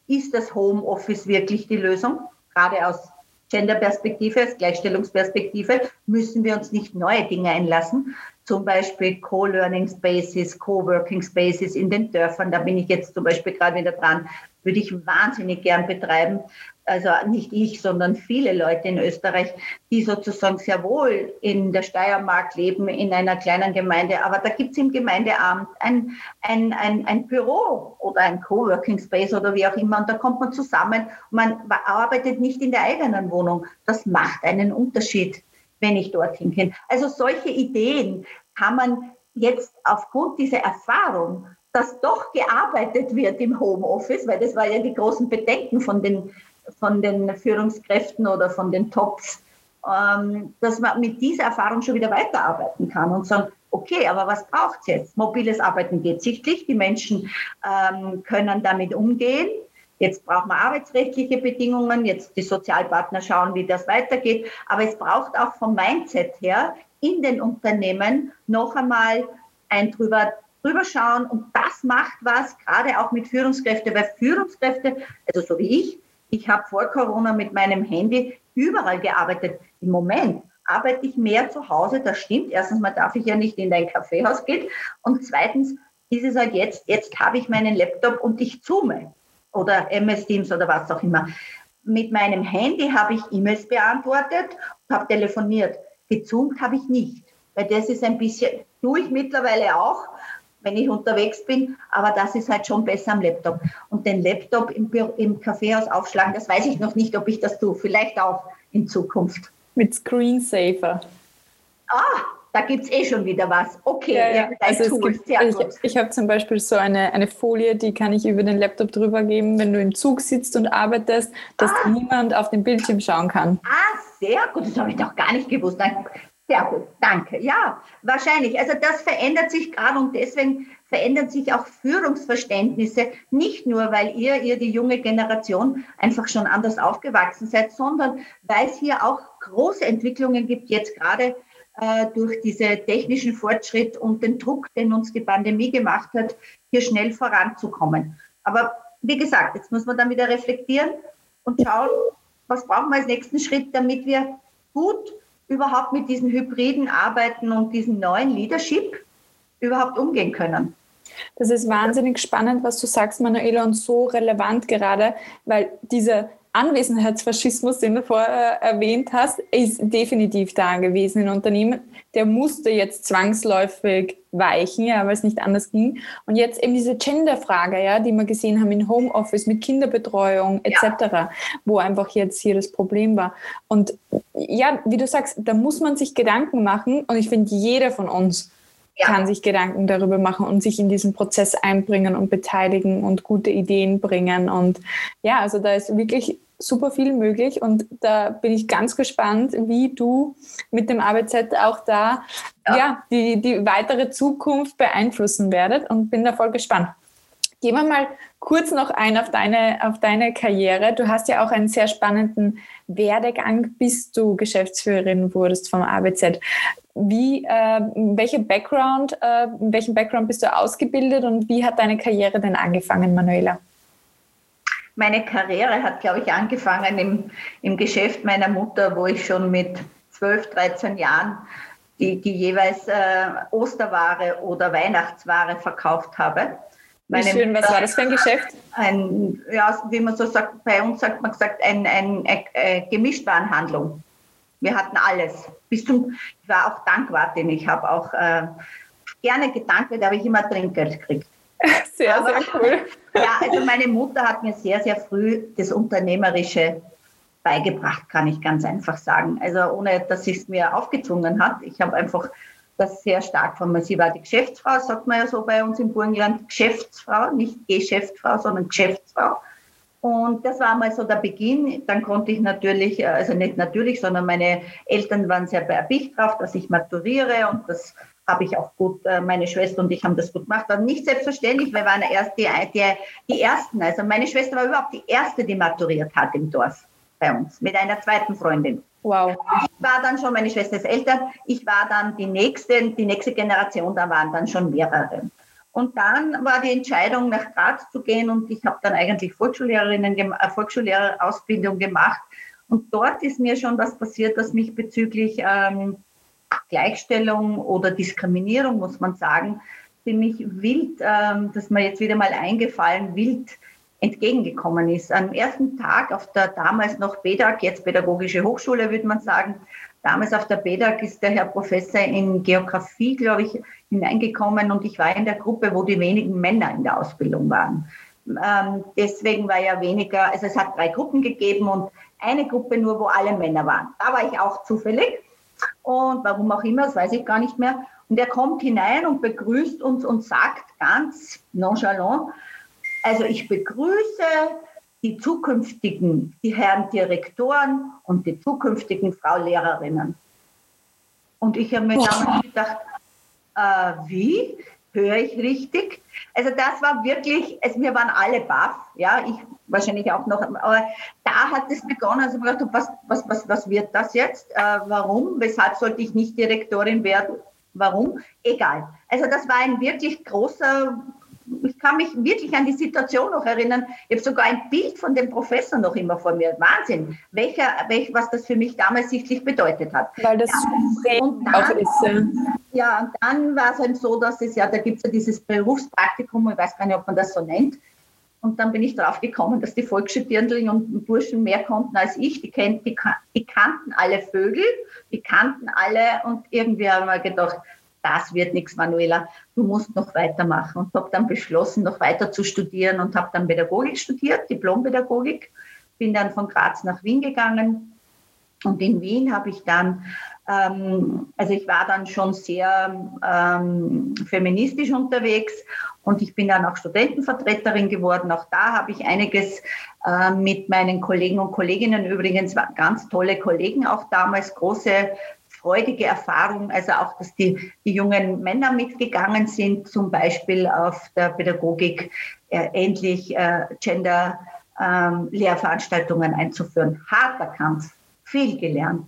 S2: Ist das Homeoffice wirklich die Lösung? Gerade aus Genderperspektive, als Gleichstellungsperspektive, müssen wir uns nicht neue Dinge einlassen. Zum Beispiel Co-Learning Spaces, Co-Working Spaces in den Dörfern. Da bin ich jetzt zum Beispiel gerade wieder dran. Würde ich wahnsinnig gern betreiben also nicht ich, sondern viele Leute in Österreich, die sozusagen sehr wohl in der Steiermark leben, in einer kleinen Gemeinde. Aber da gibt es im Gemeindeamt ein, ein, ein, ein Büro oder ein Coworking Space oder wie auch immer. Und da kommt man zusammen. Man arbeitet nicht in der eigenen Wohnung. Das macht einen Unterschied, wenn ich dorthin gehe. Also solche Ideen kann man jetzt aufgrund dieser Erfahrung dass doch gearbeitet wird im Homeoffice, weil das war ja die großen Bedenken von den, von den Führungskräften oder von den Tops, ähm, dass man mit dieser Erfahrung schon wieder weiterarbeiten kann und sagen, okay, aber was braucht es jetzt? Mobiles Arbeiten geht sichtlich, die Menschen ähm, können damit umgehen. Jetzt braucht man arbeitsrechtliche Bedingungen, jetzt die Sozialpartner schauen, wie das weitergeht. Aber es braucht auch vom Mindset her in den Unternehmen noch einmal ein drüber drüber schauen und das macht was, gerade auch mit Führungskräften, weil Führungskräfte, also so wie ich, ich habe vor Corona mit meinem Handy überall gearbeitet. Im Moment arbeite ich mehr zu Hause, das stimmt. Erstens mal darf ich ja nicht in dein Kaffeehaus gehen und zweitens ist es halt jetzt, jetzt habe ich meinen Laptop und ich zoome oder MS Teams oder was auch immer. Mit meinem Handy habe ich E-Mails beantwortet und habe telefoniert. Gezoomt habe ich nicht, weil das ist ein bisschen, tue ich mittlerweile auch, wenn ich unterwegs bin, aber das ist halt schon besser am Laptop. Und den Laptop im, im Kaffeehaus aufschlagen, das weiß ich noch nicht, ob ich das tue. Vielleicht auch in Zukunft.
S1: Mit Screensaver.
S2: Ah, da gibt es eh schon wieder was. Okay, ja, ja.
S1: Also es gibt, ich, ich habe zum Beispiel so eine, eine Folie, die kann ich über den Laptop drüber geben, wenn du im Zug sitzt und arbeitest, dass ah. niemand auf den Bildschirm schauen kann.
S2: Ah, sehr gut, das habe ich doch gar nicht gewusst. Sehr gut, danke. Ja, wahrscheinlich. Also das verändert sich gerade und deswegen verändern sich auch Führungsverständnisse, nicht nur, weil ihr, ihr die junge Generation einfach schon anders aufgewachsen seid, sondern weil es hier auch große Entwicklungen gibt, jetzt gerade durch diesen technischen Fortschritt und den Druck, den uns die Pandemie gemacht hat, hier schnell voranzukommen. Aber wie gesagt, jetzt muss man dann wieder reflektieren und schauen, was brauchen wir als nächsten Schritt, damit wir gut überhaupt mit diesen hybriden Arbeiten und diesem neuen Leadership überhaupt umgehen können.
S1: Das ist wahnsinnig spannend, was du sagst, Manuela, und so relevant gerade, weil dieser Anwesenheitsfaschismus, den du vorher erwähnt hast, ist definitiv da gewesen in Unternehmen. Der musste jetzt zwangsläufig weichen, ja, weil es nicht anders ging. Und jetzt eben diese Gender-Frage, ja, die wir gesehen haben in Homeoffice mit Kinderbetreuung etc., ja. wo einfach jetzt hier das Problem war. Und ja, wie du sagst, da muss man sich Gedanken machen. Und ich finde, jeder von uns ja. kann sich Gedanken darüber machen und sich in diesen Prozess einbringen und beteiligen und gute Ideen bringen. Und ja, also da ist wirklich super viel möglich und da bin ich ganz gespannt, wie du mit dem ABZ auch da ja. ja die, die weitere Zukunft beeinflussen werdet und bin da voll gespannt. Gehen wir mal kurz noch ein auf deine, auf deine Karriere. Du hast ja auch einen sehr spannenden Werdegang, bis du Geschäftsführerin wurdest vom ABZ. Wie, äh, welche Background, äh, in welchem Background bist du ausgebildet und wie hat deine Karriere denn angefangen, Manuela?
S2: Meine Karriere hat, glaube ich, angefangen im, im Geschäft meiner Mutter, wo ich schon mit 12, 13 Jahren die, die jeweils äh, Osterware oder Weihnachtsware verkauft habe.
S1: Meine wie schön, was war das für ein Geschäft?
S2: Ein, ja, wie man so sagt, bei uns sagt man gesagt, ein, ein, ein, ein Gemischtwarenhandlung. Wir hatten alles. Bis zum, ich war auch Dankwartin. Ich habe auch äh, gerne gedankt, da habe ich immer Trinkgeld gekriegt.
S1: Sehr, Aber, sehr cool.
S2: Ja, also meine Mutter hat mir sehr, sehr früh das Unternehmerische beigebracht, kann ich ganz einfach sagen. Also ohne, dass sie es mir aufgezwungen hat. Ich habe einfach das sehr stark von mir. Sie war die Geschäftsfrau, sagt man ja so bei uns im Burgenland, Geschäftsfrau, nicht Geschäftsfrau, sondern Geschäftsfrau. Und das war mal so der Beginn. Dann konnte ich natürlich, äh, also nicht natürlich, sondern meine Eltern waren sehr erpicht drauf, dass ich maturiere und das habe ich auch gut, äh, meine Schwester und ich haben das gut gemacht. War nicht selbstverständlich, wir waren erst die, die, die Ersten. Also meine Schwester war überhaupt die Erste, die maturiert hat im Dorf bei uns, mit einer zweiten Freundin. Wow. Ich war dann schon, meine Schwester ist älter, ich war dann die nächste, die nächste Generation, da waren dann schon mehrere. Und dann war die Entscheidung, nach Graz zu gehen und ich habe dann eigentlich Volksschullehrerinnen, äh, Volksschullehrerausbildung gemacht. Und dort ist mir schon was passiert, das mich bezüglich ähm, Gleichstellung oder Diskriminierung, muss man sagen, ziemlich wild, ähm, dass mir jetzt wieder mal eingefallen, wild entgegengekommen ist. Am ersten Tag auf der damals noch BEDAG, jetzt Pädagogische Hochschule, würde man sagen, damals auf der BEDAG ist der Herr Professor in Geografie, glaube ich, hineingekommen und ich war in der Gruppe, wo die wenigen Männer in der Ausbildung waren. Ähm, deswegen war ja weniger, also es hat drei Gruppen gegeben und eine Gruppe nur, wo alle Männer waren. Da war ich auch zufällig und warum auch immer, das weiß ich gar nicht mehr. Und er kommt hinein und begrüßt uns und sagt ganz nonchalant, also ich begrüße die zukünftigen, die Herren Direktoren und die zukünftigen Frau Lehrerinnen. Und ich habe mir damals gedacht, äh, wie? Höre ich richtig? Also das war wirklich, also wir waren alle baff, ja, ich wahrscheinlich auch noch, aber da hat es begonnen, also gedacht, was, was, was, was wird das jetzt? Äh, warum? Weshalb sollte ich nicht Direktorin werden? Warum? Egal. Also das war ein wirklich großer ich kann mich wirklich an die Situation noch erinnern. Ich habe sogar ein Bild von dem Professor noch immer vor mir. Wahnsinn, welcher, welch, was das für mich damals sichtlich bedeutet hat.
S1: Weil das
S2: ja, und dann, auch ist. Ja, und dann war es halt so, dass es ja, da gibt es ja dieses Berufspraktikum, ich weiß gar nicht, ob man das so nennt. Und dann bin ich drauf gekommen, dass die Volksstudierenden und Burschen mehr konnten als ich. Die, kennt, die, die kannten alle Vögel, die kannten alle und irgendwie haben wir gedacht, das wird nichts, Manuela, du musst noch weitermachen. Und habe dann beschlossen, noch weiter zu studieren und habe dann Pädagogik studiert, Diplompädagogik. Bin dann von Graz nach Wien gegangen. Und in Wien habe ich dann, ähm, also ich war dann schon sehr ähm, feministisch unterwegs und ich bin dann auch Studentenvertreterin geworden. Auch da habe ich einiges äh, mit meinen Kollegen und Kolleginnen, übrigens ganz tolle Kollegen, auch damals große freudige Erfahrung, also auch, dass die, die jungen Männer mitgegangen sind, zum Beispiel auf der Pädagogik äh, endlich äh, Gender-Lehrveranstaltungen ähm, einzuführen. Harter Kampf, viel gelernt.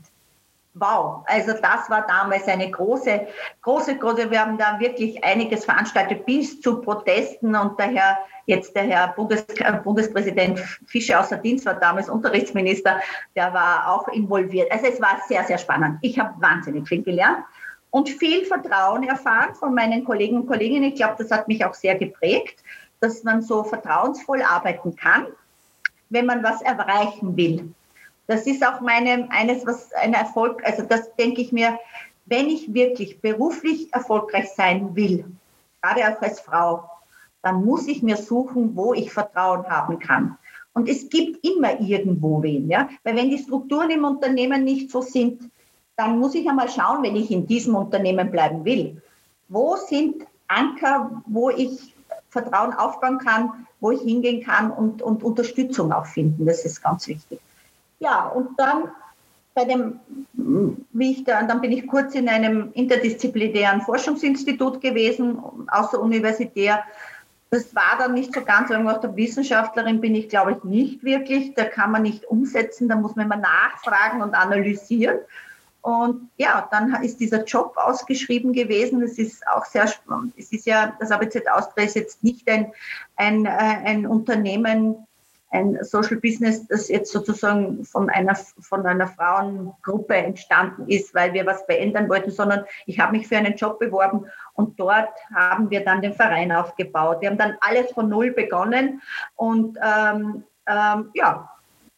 S2: Wow, also das war damals eine große, große, große, wir haben da wirklich einiges veranstaltet bis zu Protesten und daher jetzt der Herr Bundes, Bundespräsident Fischer außer Dienst war damals Unterrichtsminister, der war auch involviert. Also es war sehr, sehr spannend. Ich habe wahnsinnig viel gelernt und viel Vertrauen erfahren von meinen Kollegen und Kolleginnen. Ich glaube, das hat mich auch sehr geprägt, dass man so vertrauensvoll arbeiten kann, wenn man was erreichen will. Das ist auch meine, eines, was ein Erfolg, also das denke ich mir, wenn ich wirklich beruflich erfolgreich sein will, gerade auch als Frau, dann muss ich mir suchen, wo ich Vertrauen haben kann. Und es gibt immer irgendwo wen, ja, weil wenn die Strukturen im Unternehmen nicht so sind, dann muss ich einmal schauen, wenn ich in diesem Unternehmen bleiben will, wo sind Anker, wo ich Vertrauen aufbauen kann, wo ich hingehen kann und, und Unterstützung auch finden. Das ist ganz wichtig. Ja, und dann bei dem, wie ich da, dann bin ich kurz in einem interdisziplinären Forschungsinstitut gewesen, außeruniversitär. Das war dann nicht so ganz, weil ich der Wissenschaftlerin bin ich, glaube ich, nicht wirklich. Da kann man nicht umsetzen, da muss man immer nachfragen und analysieren. Und ja, dann ist dieser Job ausgeschrieben gewesen. Es ist auch sehr spannend. Es ist ja, das ABZ Austria ist jetzt nicht ein, ein, äh, ein Unternehmen, ein Social Business, das jetzt sozusagen von einer, von einer Frauengruppe entstanden ist, weil wir was verändern wollten, sondern ich habe mich für einen Job beworben und dort haben wir dann den Verein aufgebaut. Wir haben dann alles von Null begonnen und ähm, ähm, ja,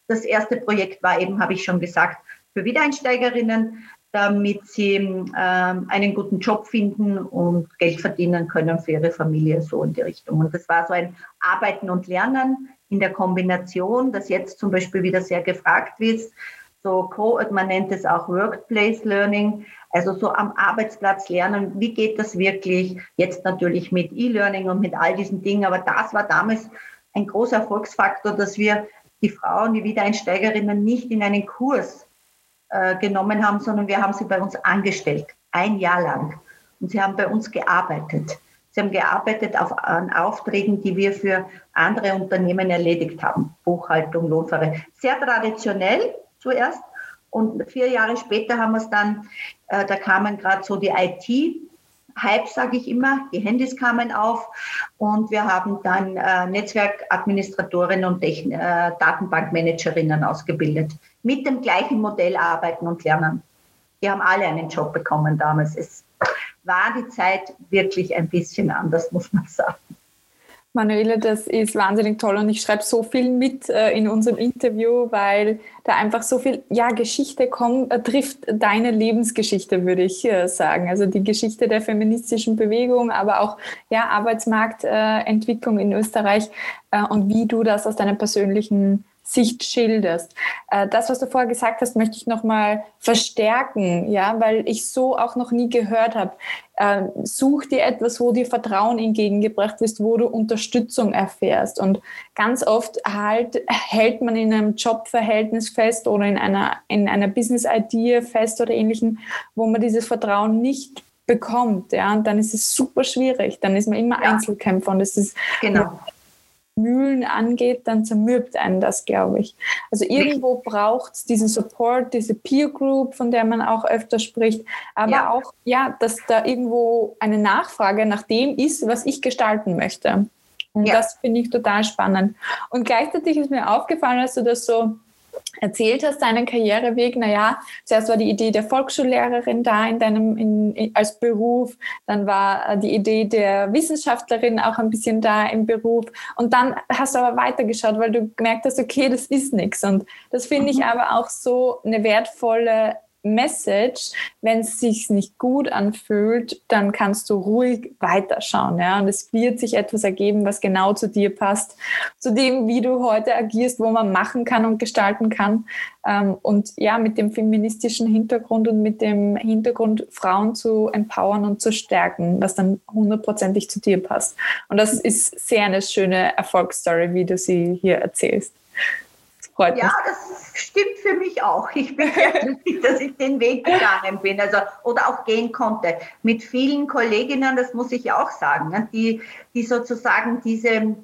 S2: das erste Projekt war eben, habe ich schon gesagt, für Wiedereinsteigerinnen, damit sie ähm, einen guten Job finden und Geld verdienen können für ihre Familie, so in die Richtung. Und das war so ein Arbeiten und Lernen in der Kombination, das jetzt zum Beispiel wieder sehr gefragt wird. So, man nennt es auch Workplace Learning, also so am Arbeitsplatz lernen, wie geht das wirklich? Jetzt natürlich mit E-Learning und mit all diesen Dingen, aber das war damals ein großer Erfolgsfaktor, dass wir die Frauen, die Wiedereinsteigerinnen nicht in einen Kurs äh, genommen haben, sondern wir haben sie bei uns angestellt, ein Jahr lang. Und sie haben bei uns gearbeitet. Sie haben gearbeitet auf, an Aufträgen, die wir für andere Unternehmen erledigt haben. Buchhaltung, Lohnverrechnung. Sehr traditionell zuerst. Und vier Jahre später haben wir es dann, äh, da kamen gerade so die IT, Hype, sage ich immer. Die Handys kamen auf und wir haben dann äh, Netzwerkadministratorinnen und Techn äh, Datenbankmanagerinnen ausgebildet. Mit dem gleichen Modell arbeiten und lernen. Die haben alle einen Job bekommen damals. Es war die Zeit wirklich ein bisschen anders, muss man sagen.
S1: Manuela, das ist wahnsinnig toll und ich schreibe so viel mit äh, in unserem Interview, weil da einfach so viel ja, Geschichte kommt, äh, trifft deine Lebensgeschichte, würde ich äh, sagen. Also die Geschichte der feministischen Bewegung, aber auch ja, Arbeitsmarktentwicklung in Österreich und wie du das aus deiner persönlichen Sicht schilderst. Äh, das, was du vorher gesagt hast, möchte ich nochmal verstärken, ja, weil ich so auch noch nie gehört habe. Äh, such dir etwas, wo dir Vertrauen entgegengebracht wird, wo du Unterstützung erfährst. Und ganz oft halt, hält man in einem Jobverhältnis fest oder in einer, in einer Business-Idee fest oder ähnlichem, wo man dieses Vertrauen nicht bekommt, ja, und dann ist es super schwierig. Dann ist man immer ja. Einzelkämpfer und es ist genau. Mühlen angeht, dann zermürbt einen das, glaube ich. Also irgendwo braucht es diesen Support, diese Peer Group, von der man auch öfter spricht, aber ja. auch, ja, dass da irgendwo eine Nachfrage nach dem ist, was ich gestalten möchte. Und ja. das finde ich total spannend. Und gleichzeitig ist mir aufgefallen, dass du das so erzählt hast, deinen Karriereweg, naja, zuerst war die Idee der Volksschullehrerin da in deinem, in, als Beruf, dann war äh, die Idee der Wissenschaftlerin auch ein bisschen da im Beruf. Und dann hast du aber weitergeschaut, weil du gemerkt hast, okay, das ist nichts und das finde ich mhm. aber auch so eine wertvolle Message, wenn es sich nicht gut anfühlt, dann kannst du ruhig weiterschauen. Ja? Und es wird sich etwas ergeben, was genau zu dir passt, zu dem, wie du heute agierst, wo man machen kann und gestalten kann. Ähm, und ja, mit dem feministischen Hintergrund und mit dem Hintergrund, Frauen zu empowern und zu stärken, was dann hundertprozentig zu dir passt. Und das ist sehr eine schöne Erfolgsstory, wie du sie hier erzählst.
S2: Freut ja, das stimmt für mich auch. Ich bin sehr glücklich, dass ich den Weg gegangen bin, also oder auch gehen konnte. Mit vielen Kolleginnen, das muss ich auch sagen, ne, die, die sozusagen diese,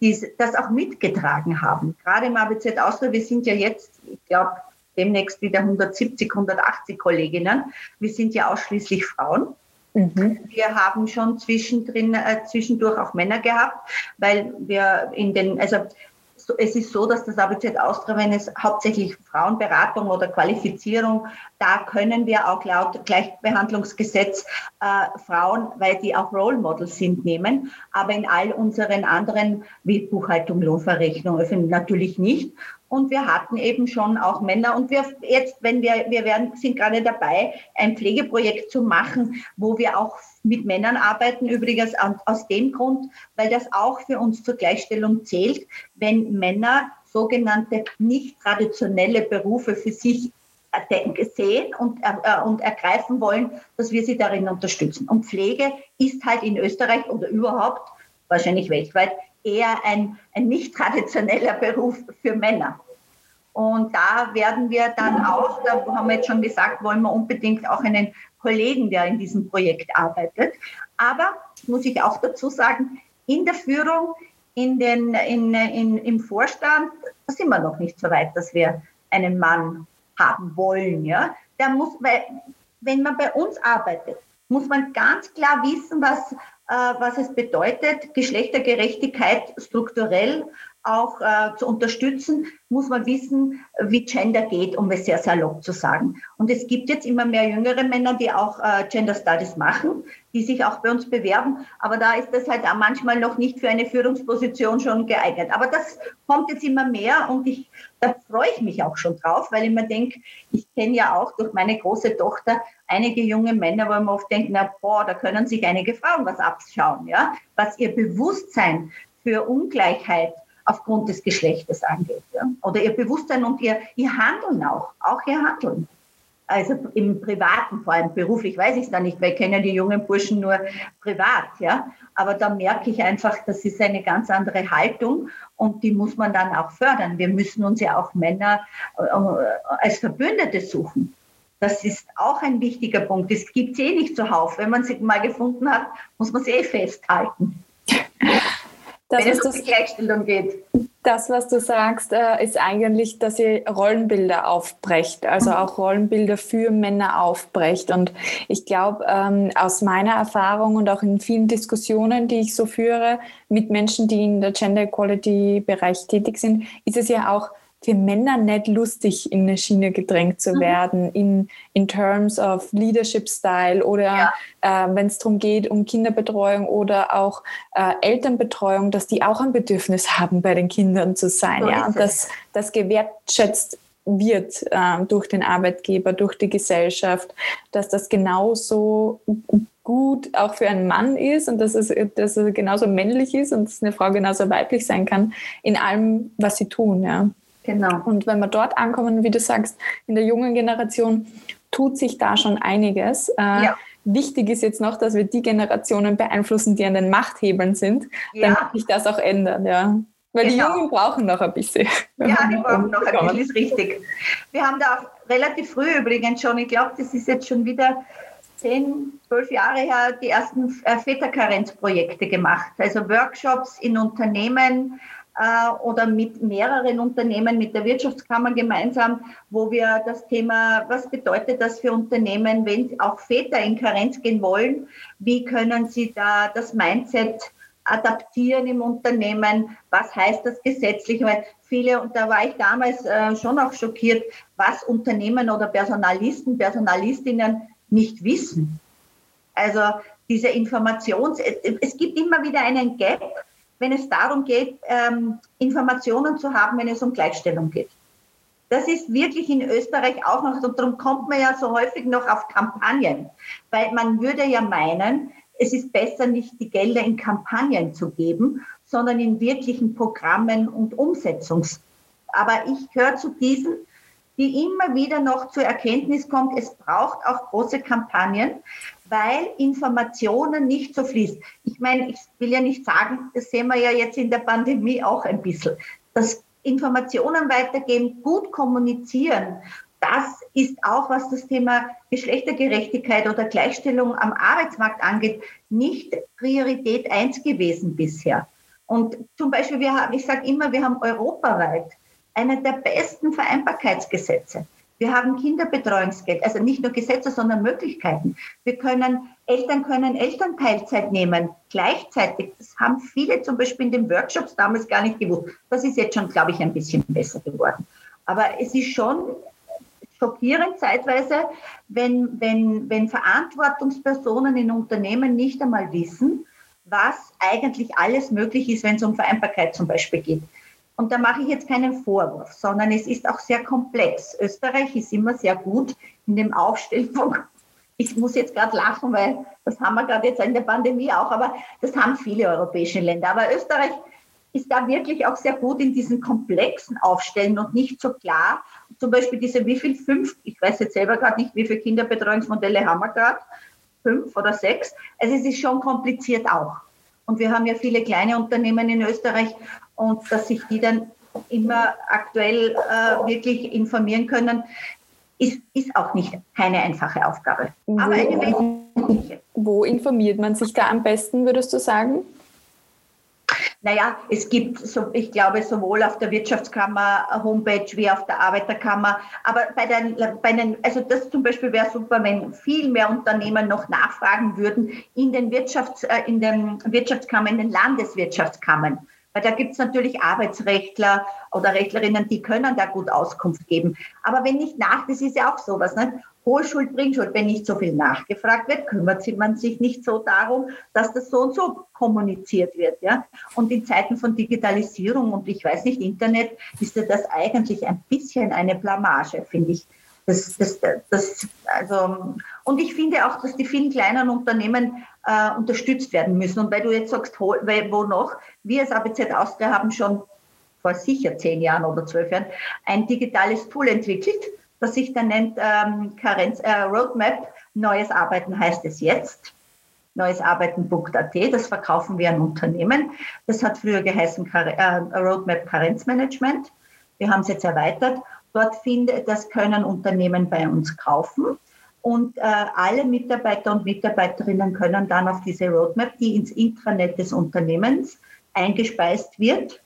S2: diese, das auch mitgetragen haben. Gerade im ABZ Austria, wir sind ja jetzt, ich glaube, demnächst wieder 170, 180 Kolleginnen. Wir sind ja ausschließlich Frauen. Mhm. Wir haben schon zwischendrin, äh, zwischendurch auch Männer gehabt, weil wir in den, also es ist so, dass das ABZ Austria, wenn es hauptsächlich Frauenberatung oder Qualifizierung, da können wir auch laut Gleichbehandlungsgesetz äh, Frauen, weil die auch Role Models sind, nehmen. Aber in all unseren anderen, wie Buchhaltung, Lohnverrechnung, natürlich nicht. Und wir hatten eben schon auch Männer. Und wir jetzt, wenn wir, wir werden, sind gerade dabei, ein Pflegeprojekt zu machen, wo wir auch mit Männern arbeiten. Übrigens aus dem Grund, weil das auch für uns zur Gleichstellung zählt, wenn Männer sogenannte nicht traditionelle Berufe für sich sehen und, äh, und ergreifen wollen, dass wir sie darin unterstützen. Und Pflege ist halt in Österreich oder überhaupt, wahrscheinlich weltweit, eher ein, ein nicht traditioneller Beruf für Männer. Und da werden wir dann auch, da haben wir jetzt schon gesagt, wollen wir unbedingt auch einen Kollegen, der in diesem Projekt arbeitet. Aber, muss ich auch dazu sagen, in der Führung, in den, in, in, im Vorstand, da sind wir noch nicht so weit, dass wir einen Mann haben wollen. Ja? Der muss, weil, wenn man bei uns arbeitet, muss man ganz klar wissen, was äh, was es bedeutet, Geschlechtergerechtigkeit strukturell auch äh, zu unterstützen, muss man wissen, wie Gender geht, um es sehr salopp zu sagen. Und es gibt jetzt immer mehr jüngere Männer, die auch äh, Gender Studies machen, die sich auch bei uns bewerben. Aber da ist das halt manchmal noch nicht für eine Führungsposition schon geeignet. Aber das kommt jetzt immer mehr und ich, da freue ich mich auch schon drauf, weil ich mir denke, ich kenne ja auch durch meine große Tochter einige junge Männer, wo man oft denkt, na boah, da können sich einige Frauen was abschauen, ja, was ihr Bewusstsein für Ungleichheit aufgrund des Geschlechtes angeht. Ja? Oder ihr Bewusstsein und ihr, ihr Handeln auch, auch ihr Handeln. Also im Privaten, vor allem beruflich weiß ich es da nicht, weil ich kenne die jungen Burschen nur privat, ja. Aber da merke ich einfach, das ist eine ganz andere Haltung und die muss man dann auch fördern. Wir müssen uns ja auch Männer äh, als Verbündete suchen. Das ist auch ein wichtiger Punkt. Das gibt es eh nicht zuhauf. Wenn man sie mal gefunden hat, muss man sie eh festhalten.
S1: Das, wenn es um die Gleichstellung geht. Das, was du sagst, äh, ist eigentlich, dass ihr Rollenbilder aufbrecht, also mhm. auch Rollenbilder für Männer aufbrecht. Und ich glaube, ähm, aus meiner Erfahrung und auch in vielen Diskussionen, die ich so führe mit Menschen, die in der Gender Equality Bereich tätig sind, ist es ja auch für Männer nicht lustig, in eine Schiene gedrängt zu mhm. werden, in, in terms of Leadership Style oder ja. äh, wenn es darum geht, um Kinderbetreuung oder auch äh, Elternbetreuung, dass die auch ein Bedürfnis haben, bei den Kindern zu sein. So ja, und dass das gewertschätzt wird äh, durch den Arbeitgeber, durch die Gesellschaft, dass das genauso gut auch für einen Mann ist und dass es, dass es genauso männlich ist und dass eine Frau genauso weiblich sein kann in allem, was sie tun. Ja. Genau. Und wenn wir dort ankommen, wie du sagst, in der jungen Generation tut sich da schon einiges. Äh, ja. Wichtig ist jetzt noch, dass wir die Generationen beeinflussen, die an den Machthebeln sind, ja. damit sich das auch ändert. Ja. Weil genau. die Jungen brauchen noch ein bisschen.
S2: Ja, die brauchen noch ein bisschen, ist richtig. Wir haben da auch relativ früh übrigens schon, ich glaube, das ist jetzt schon wieder zehn, zwölf Jahre her, die ersten äh, Väterkarenzprojekte gemacht. Also Workshops in Unternehmen, oder mit mehreren Unternehmen, mit der Wirtschaftskammer gemeinsam, wo wir das Thema, was bedeutet das für Unternehmen, wenn auch Väter in Karenz gehen wollen, wie können sie da das Mindset adaptieren im Unternehmen, was heißt das gesetzlich, weil viele, und da war ich damals äh, schon auch schockiert, was Unternehmen oder Personalisten, Personalistinnen nicht wissen. Also diese Informations, es gibt immer wieder einen Gap wenn es darum geht, ähm, Informationen zu haben, wenn es um Gleichstellung geht. Das ist wirklich in Österreich auch noch, und darum kommt man ja so häufig noch auf Kampagnen, weil man würde ja meinen, es ist besser, nicht die Gelder in Kampagnen zu geben, sondern in wirklichen Programmen und Umsetzungs. Aber ich gehöre zu diesen, die immer wieder noch zur Erkenntnis kommt, es braucht auch große Kampagnen, weil Informationen nicht so fließen. Ich meine, ich will ja nicht sagen, das sehen wir ja jetzt in der Pandemie auch ein bisschen, dass Informationen weitergeben, gut kommunizieren, das ist auch, was das Thema Geschlechtergerechtigkeit oder Gleichstellung am Arbeitsmarkt angeht, nicht Priorität eins gewesen bisher. Und zum Beispiel, wir haben, ich sage immer, wir haben europaweit eine der besten Vereinbarkeitsgesetze. Wir haben Kinderbetreuungsgeld, also nicht nur Gesetze, sondern Möglichkeiten. Wir können, Eltern können Elternteilzeit nehmen, gleichzeitig. Das haben viele zum Beispiel in den Workshops damals gar nicht gewusst. Das ist jetzt schon, glaube ich, ein bisschen besser geworden. Aber es ist schon schockierend zeitweise, wenn, wenn, wenn Verantwortungspersonen in Unternehmen nicht einmal wissen, was eigentlich alles möglich ist, wenn es um Vereinbarkeit zum Beispiel geht. Und da mache ich jetzt keinen Vorwurf, sondern es ist auch sehr komplex. Österreich ist immer sehr gut in dem Aufstellen ich muss jetzt gerade lachen, weil das haben wir gerade jetzt in der Pandemie auch, aber das haben viele europäische Länder. Aber Österreich ist da wirklich auch sehr gut in diesen komplexen Aufstellen und nicht so klar. Zum Beispiel diese, wie viel, fünf, ich weiß jetzt selber gerade nicht, wie viele Kinderbetreuungsmodelle haben wir gerade, fünf oder sechs. Also es ist schon kompliziert auch. Und wir haben ja viele kleine Unternehmen in Österreich und dass sich die dann immer aktuell äh, wirklich informieren können, ist, ist auch nicht keine einfache Aufgabe. Aber
S1: eine wesentliche. Wo informiert man sich da am besten, würdest du sagen?
S2: Naja, es gibt, so, ich glaube, sowohl auf der Wirtschaftskammer Homepage wie auf der Arbeiterkammer. Aber bei den, bei den also das zum Beispiel wäre super, wenn viel mehr Unternehmen noch nachfragen würden in den Wirtschafts, äh, in den Wirtschaftskammern, in den Landeswirtschaftskammern. Weil da gibt es natürlich Arbeitsrechtler oder Rechtlerinnen, die können da gut Auskunft geben. Aber wenn nicht nach, das ist ja auch sowas, ne? Hohlschuld, Bringschuld, wenn nicht so viel nachgefragt wird, kümmert man sich nicht so darum, dass das so und so kommuniziert wird. Ja? Und in Zeiten von Digitalisierung und ich weiß nicht, Internet, ist ja das eigentlich ein bisschen eine Blamage, finde ich. Das, das, das, also, und ich finde auch, dass die vielen kleinen Unternehmen äh, unterstützt werden müssen. Und weil du jetzt sagst, wo noch, wir als ABZ Austria haben schon vor sicher zehn Jahren oder zwölf Jahren ein digitales Tool entwickelt, das sich dann nennt ähm, Karenz, äh, Roadmap. Neues Arbeiten heißt es jetzt. Neuesarbeiten.at, das verkaufen wir an Unternehmen. Das hat früher geheißen äh, Roadmap Karenzmanagement. Wir haben es jetzt erweitert. Dort finde, das können Unternehmen bei uns kaufen. Und äh, alle Mitarbeiter und Mitarbeiterinnen können dann auf diese Roadmap, die ins Intranet des Unternehmens eingespeist wird,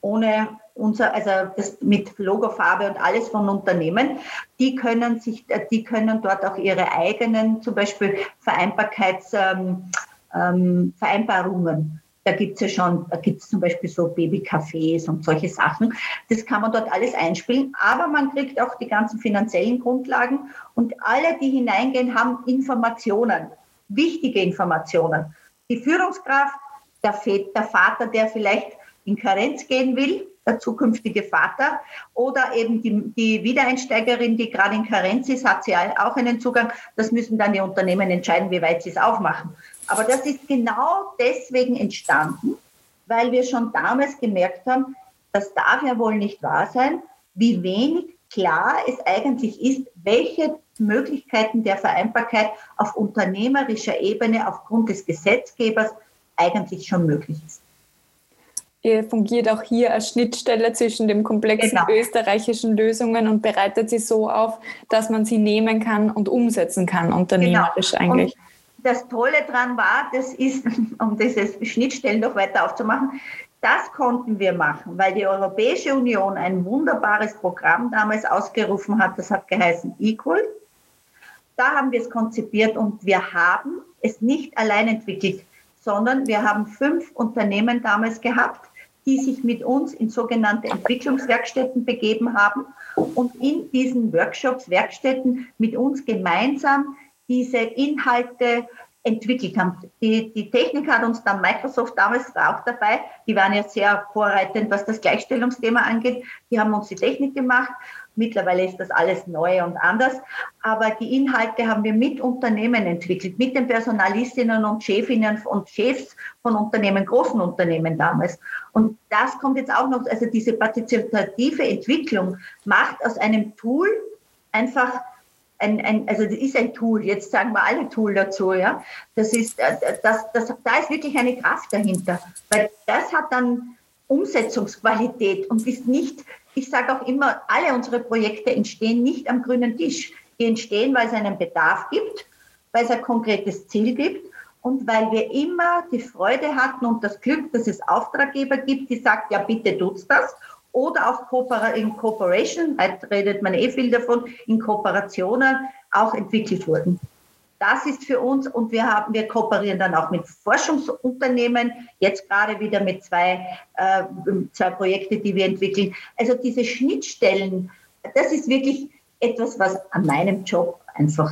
S2: ohne unser, also das mit Logofarbe und alles von Unternehmen, die können sich, die können dort auch ihre eigenen, zum Beispiel Vereinbarkeitsvereinbarungen ähm, ähm, da gibt es ja schon, da gibt es zum Beispiel so Babycafés und solche Sachen. Das kann man dort alles einspielen, aber man kriegt auch die ganzen finanziellen Grundlagen und alle, die hineingehen, haben Informationen, wichtige Informationen. Die Führungskraft, der, der Vater, der vielleicht in Karenz gehen will, der zukünftige Vater oder eben die, die Wiedereinsteigerin, die gerade in Karenz ist, hat sie auch einen Zugang. Das müssen dann die Unternehmen entscheiden, wie weit sie es aufmachen. Aber das ist genau deswegen entstanden, weil wir schon damals gemerkt haben, das darf ja wohl nicht wahr sein, wie wenig klar es eigentlich ist, welche Möglichkeiten der Vereinbarkeit auf unternehmerischer Ebene aufgrund des Gesetzgebers eigentlich schon möglich ist.
S1: Ihr fungiert auch hier als Schnittstelle zwischen den komplexen genau. österreichischen Lösungen und bereitet sie so auf, dass man sie nehmen kann und umsetzen kann, unternehmerisch genau. eigentlich. Und
S2: das Tolle daran war, das ist, um diese Schnittstellen noch weiter aufzumachen, das konnten wir machen, weil die Europäische Union ein wunderbares Programm damals ausgerufen hat, das hat geheißen Equal. Da haben wir es konzipiert und wir haben es nicht allein entwickelt, sondern wir haben fünf Unternehmen damals gehabt, die sich mit uns in sogenannte Entwicklungswerkstätten begeben haben und in diesen Workshops, Werkstätten mit uns gemeinsam diese Inhalte entwickelt haben. Die, die Technik hat uns dann Microsoft damals auch dabei. Die waren ja sehr vorreitend, was das Gleichstellungsthema angeht. Die haben uns die Technik gemacht. Mittlerweile ist das alles neu und anders. Aber die Inhalte haben wir mit Unternehmen entwickelt, mit den Personalistinnen und Chefinnen und Chefs von Unternehmen, großen Unternehmen damals. Und das kommt jetzt auch noch, also diese partizipative Entwicklung macht aus einem Tool einfach ein, ein, also das ist ein Tool, jetzt sagen wir alle Tool dazu, ja. Das ist, äh, das, das, da ist wirklich eine Kraft dahinter, weil das hat dann Umsetzungsqualität und ist nicht, ich sage auch immer, alle unsere Projekte entstehen nicht am grünen Tisch. Die entstehen, weil es einen Bedarf gibt, weil es ein konkretes Ziel gibt und weil wir immer die Freude hatten und das Glück, dass es Auftraggeber gibt, die sagt, ja bitte tut's das oder auch in Cooperation, heute redet man eh viel davon, in Kooperationen auch entwickelt wurden. Das ist für uns und wir haben, wir kooperieren dann auch mit Forschungsunternehmen, jetzt gerade wieder mit zwei, äh, zwei Projekten, die wir entwickeln. Also diese Schnittstellen, das ist wirklich etwas, was an meinem Job einfach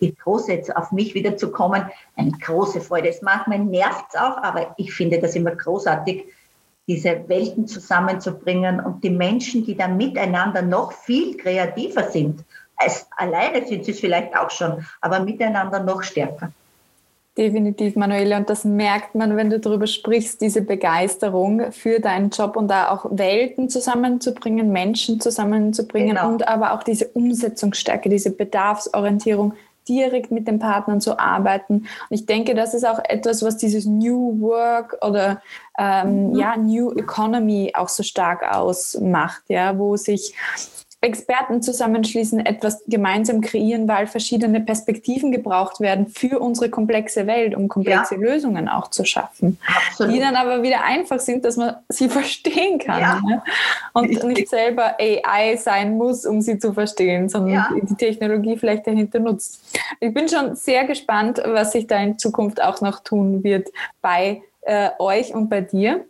S2: die große, auf mich wieder zu kommen, eine große Freude ist. Manchmal nervt es auch, aber ich finde das immer großartig, diese Welten zusammenzubringen und die Menschen, die dann miteinander noch viel kreativer sind. Als alleine sind sie es vielleicht auch schon, aber miteinander noch stärker.
S1: Definitiv, Manuela. Und das merkt man, wenn du darüber sprichst, diese Begeisterung für deinen Job und da auch Welten zusammenzubringen, Menschen zusammenzubringen genau. und aber auch diese Umsetzungsstärke, diese Bedarfsorientierung direkt mit den Partnern zu arbeiten. Und ich denke, das ist auch etwas, was dieses New Work oder ähm, mhm. ja, New Economy auch so stark ausmacht, ja, wo sich Experten zusammenschließen, etwas gemeinsam kreieren, weil verschiedene Perspektiven gebraucht werden für unsere komplexe Welt, um komplexe ja. Lösungen auch zu schaffen. Absolut. Die dann aber wieder einfach sind, dass man sie verstehen kann. Ja. Ne? Und ich, nicht selber AI sein muss, um sie zu verstehen, sondern ja. die Technologie vielleicht dahinter nutzt. Ich bin schon sehr gespannt, was sich da in Zukunft auch noch tun wird bei äh, euch und bei dir.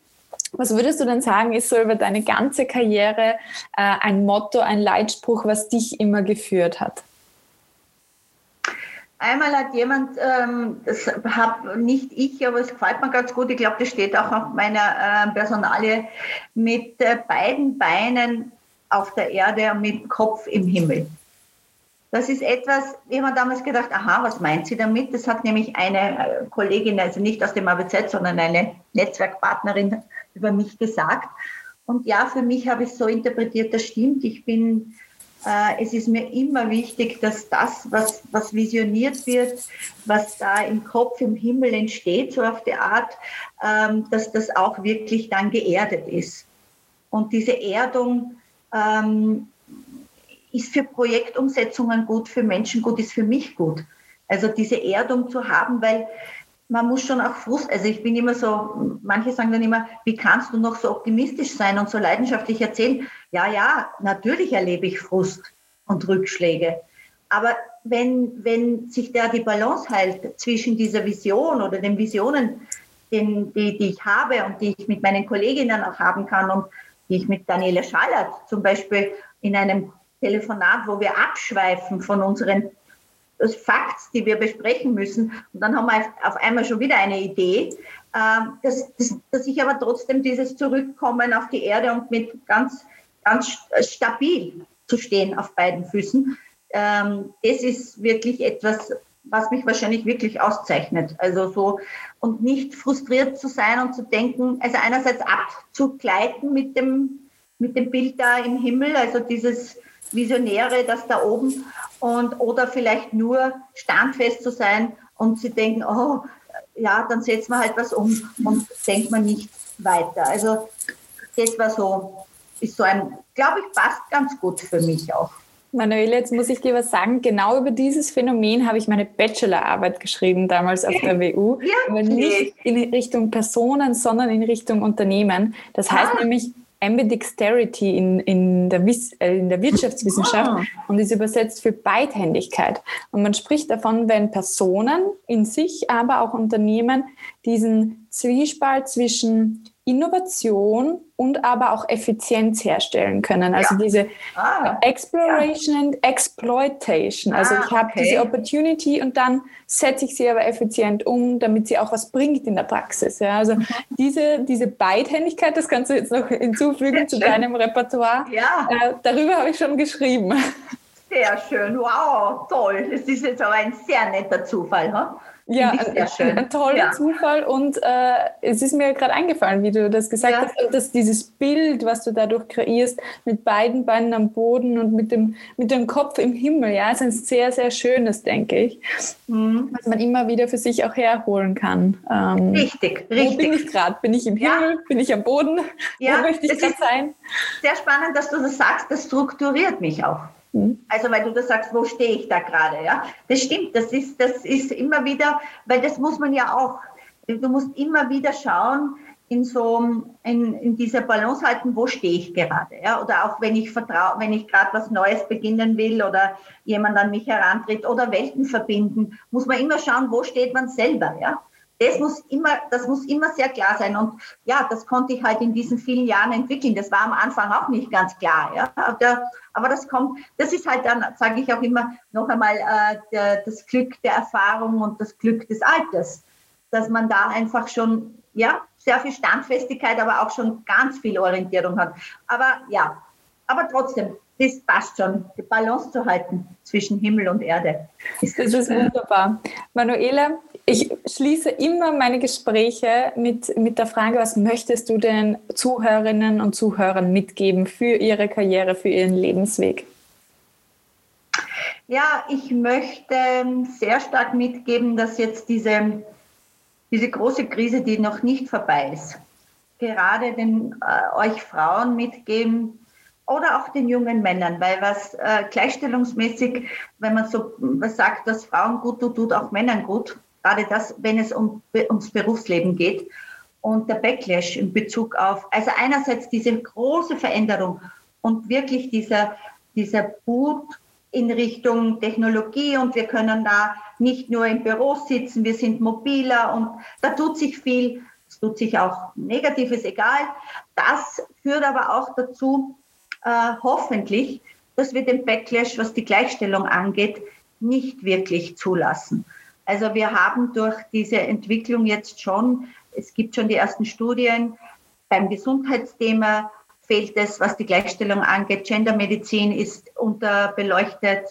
S1: Was würdest du denn sagen, ist so über deine ganze Karriere äh, ein Motto, ein Leitspruch, was dich immer geführt hat?
S2: Einmal hat jemand, ähm, das habe nicht ich, aber es gefällt mir ganz gut, ich glaube, das steht auch auf meiner äh, Personalie, mit äh, beiden Beinen auf der Erde und mit dem Kopf im Himmel. Das ist etwas, ich habe damals gedacht, aha, was meint sie damit? Das hat nämlich eine äh, Kollegin, also nicht aus dem ABZ, sondern eine Netzwerkpartnerin über mich gesagt. Und ja, für mich habe ich es so interpretiert, das stimmt. Ich bin, äh, es ist mir immer wichtig, dass das, was, was visioniert wird, was da im Kopf, im Himmel entsteht, so auf die Art, ähm, dass das auch wirklich dann geerdet ist. Und diese Erdung ähm, ist für Projektumsetzungen gut, für Menschen gut, ist für mich gut. Also diese Erdung zu haben, weil man muss schon auch Frust, also ich bin immer so, manche sagen dann immer, wie kannst du noch so optimistisch sein und so leidenschaftlich erzählen? Ja, ja, natürlich erlebe ich Frust und Rückschläge. Aber wenn, wenn sich da die Balance hält zwischen dieser Vision oder den Visionen, den, die, die ich habe und die ich mit meinen Kolleginnen auch haben kann und die ich mit Daniela Schallert zum Beispiel in einem Telefonat, wo wir abschweifen von unseren das Facts, die wir besprechen müssen. Und dann haben wir auf einmal schon wieder eine Idee, ähm, dass, dass, dass ich aber trotzdem dieses Zurückkommen auf die Erde und mit ganz, ganz stabil zu stehen auf beiden Füßen, ähm, das ist wirklich etwas, was mich wahrscheinlich wirklich auszeichnet. Also so und nicht frustriert zu sein und zu denken, also einerseits abzugleiten mit dem mit dem Bild da im Himmel, also dieses Visionäre, das da oben, und, oder vielleicht nur standfest zu sein und sie denken, oh, ja, dann setzt man halt was um und denkt man nicht weiter. Also das war so, ist so ein, glaube ich, passt ganz gut für mich auch.
S1: Manuela, jetzt muss ich dir was sagen. Genau über dieses Phänomen habe ich meine Bachelorarbeit geschrieben, damals auf der WU. Ja, aber nicht in Richtung Personen, sondern in Richtung Unternehmen. Das heißt ah. nämlich Ambidexterity in, in, der, äh, in der Wirtschaftswissenschaft ah. und ist übersetzt für Beidhändigkeit. Und man spricht davon, wenn Personen in sich, aber auch Unternehmen diesen Zwiespalt zwischen Innovation und aber auch Effizienz herstellen können. Also ja. diese ah, Exploration ja. and Exploitation. Also ah, ich habe okay. diese Opportunity und dann setze ich sie aber effizient um, damit sie auch was bringt in der Praxis. Ja, also mhm. diese, diese Beidhändigkeit, das kannst du jetzt noch hinzufügen zu deinem Repertoire. Ja. Äh, darüber habe ich schon geschrieben.
S2: Sehr schön, wow, toll. Das ist jetzt aber ein sehr netter Zufall. Huh?
S1: Ja, ein, ein, toller ja. Zufall und äh, es ist mir gerade eingefallen, wie du das gesagt ja. hast, dass dieses Bild, was du dadurch kreierst, mit beiden Beinen am Boden und mit dem, mit dem Kopf im Himmel, ja, ist ein sehr, sehr schönes, denke ich, mhm. was man immer wieder für sich auch herholen kann.
S2: Ähm, richtig, richtig.
S1: Wo bin ich gerade? Bin ich im Himmel? Ja. Bin ich am Boden?
S2: Ja, wo möchte ich gerade sein? Sehr spannend, dass du das sagst, das strukturiert mich auch. Mhm. Also weil du da sagst, wo stehe ich da gerade? Ja, das stimmt. Das ist, das ist immer wieder, weil das muss man ja auch. Du musst immer wieder schauen, in so in, in dieser Balance halten, wo stehe ich gerade, ja? Oder auch wenn ich vertraue, wenn ich gerade was Neues beginnen will oder jemand an mich herantritt oder Welten verbinden, muss man immer schauen, wo steht man selber, ja? Das muss immer, das muss immer sehr klar sein. Und ja, das konnte ich halt in diesen vielen Jahren entwickeln. Das war am Anfang auch nicht ganz klar. Ja? Aber, aber das kommt, das ist halt dann, sage ich auch immer, noch einmal äh, der, das Glück der Erfahrung und das Glück des Alters. Dass man da einfach schon, ja, sehr viel Standfestigkeit, aber auch schon ganz viel Orientierung hat. Aber ja, aber trotzdem, das passt schon, die Balance zu halten zwischen Himmel und Erde.
S1: Das, das ist wunderbar. Manuela, ich schließe immer meine Gespräche mit, mit der Frage, was möchtest du den Zuhörerinnen und Zuhörern mitgeben für ihre Karriere, für ihren Lebensweg?
S2: Ja, ich möchte sehr stark mitgeben, dass jetzt diese, diese große Krise, die noch nicht vorbei ist, gerade den, äh, euch Frauen mitgeben, oder auch den jungen Männern, weil was äh, gleichstellungsmäßig, wenn man so was sagt, dass Frauen gut tut, tut auch Männern gut, gerade das, wenn es um, ums Berufsleben geht. Und der Backlash in Bezug auf, also einerseits diese große Veränderung und wirklich dieser, dieser Boot in Richtung Technologie und wir können da nicht nur im Büro sitzen, wir sind mobiler und da tut sich viel, es tut sich auch Negatives, egal. Das führt aber auch dazu, äh, hoffentlich, dass wir den Backlash, was die Gleichstellung angeht, nicht wirklich zulassen. Also wir haben durch diese Entwicklung jetzt schon, es gibt schon die ersten Studien, beim Gesundheitsthema fehlt es, was die Gleichstellung angeht. Gendermedizin ist unterbeleuchtet.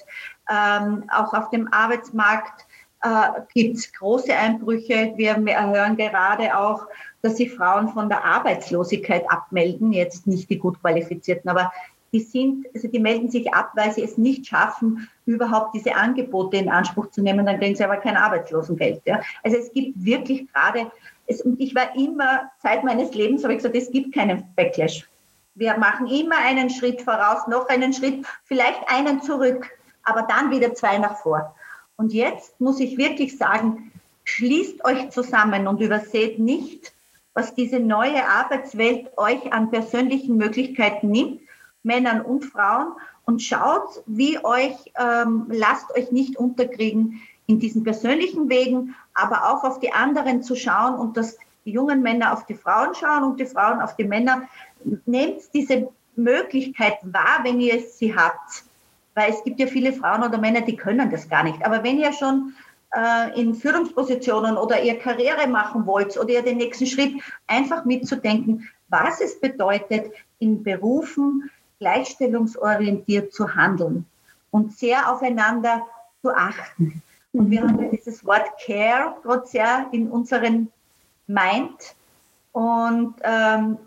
S2: Ähm, auch auf dem Arbeitsmarkt äh, gibt es große Einbrüche. Wir hören gerade auch, dass sich Frauen von der Arbeitslosigkeit abmelden, jetzt nicht die gut qualifizierten, aber die sind, also die melden sich ab, weil sie es nicht schaffen, überhaupt diese Angebote in Anspruch zu nehmen, dann kriegen sie aber kein Arbeitslosengeld. Ja. Also es gibt wirklich gerade, es, und ich war immer, Zeit meines Lebens habe ich gesagt, es gibt keinen Backlash. Wir machen immer einen Schritt voraus, noch einen Schritt, vielleicht einen zurück, aber dann wieder zwei nach vor. Und jetzt muss ich wirklich sagen, schließt euch zusammen und überseht nicht, was diese neue Arbeitswelt euch an persönlichen Möglichkeiten nimmt, Männern und Frauen, und schaut, wie euch, ähm, lasst euch nicht unterkriegen in diesen persönlichen Wegen, aber auch auf die anderen zu schauen und dass die jungen Männer auf die Frauen schauen und die Frauen auf die Männer. Nehmt diese Möglichkeiten wahr, wenn ihr sie habt. Weil es gibt ja viele Frauen oder Männer, die können das gar nicht. Aber wenn ihr schon äh, in Führungspositionen oder ihr Karriere machen wollt oder ihr den nächsten Schritt, einfach mitzudenken, was es bedeutet, in Berufen gleichstellungsorientiert zu handeln und sehr aufeinander zu achten. Und wir haben ja dieses Wort Care trotz sehr in unseren Mind. Und ähm,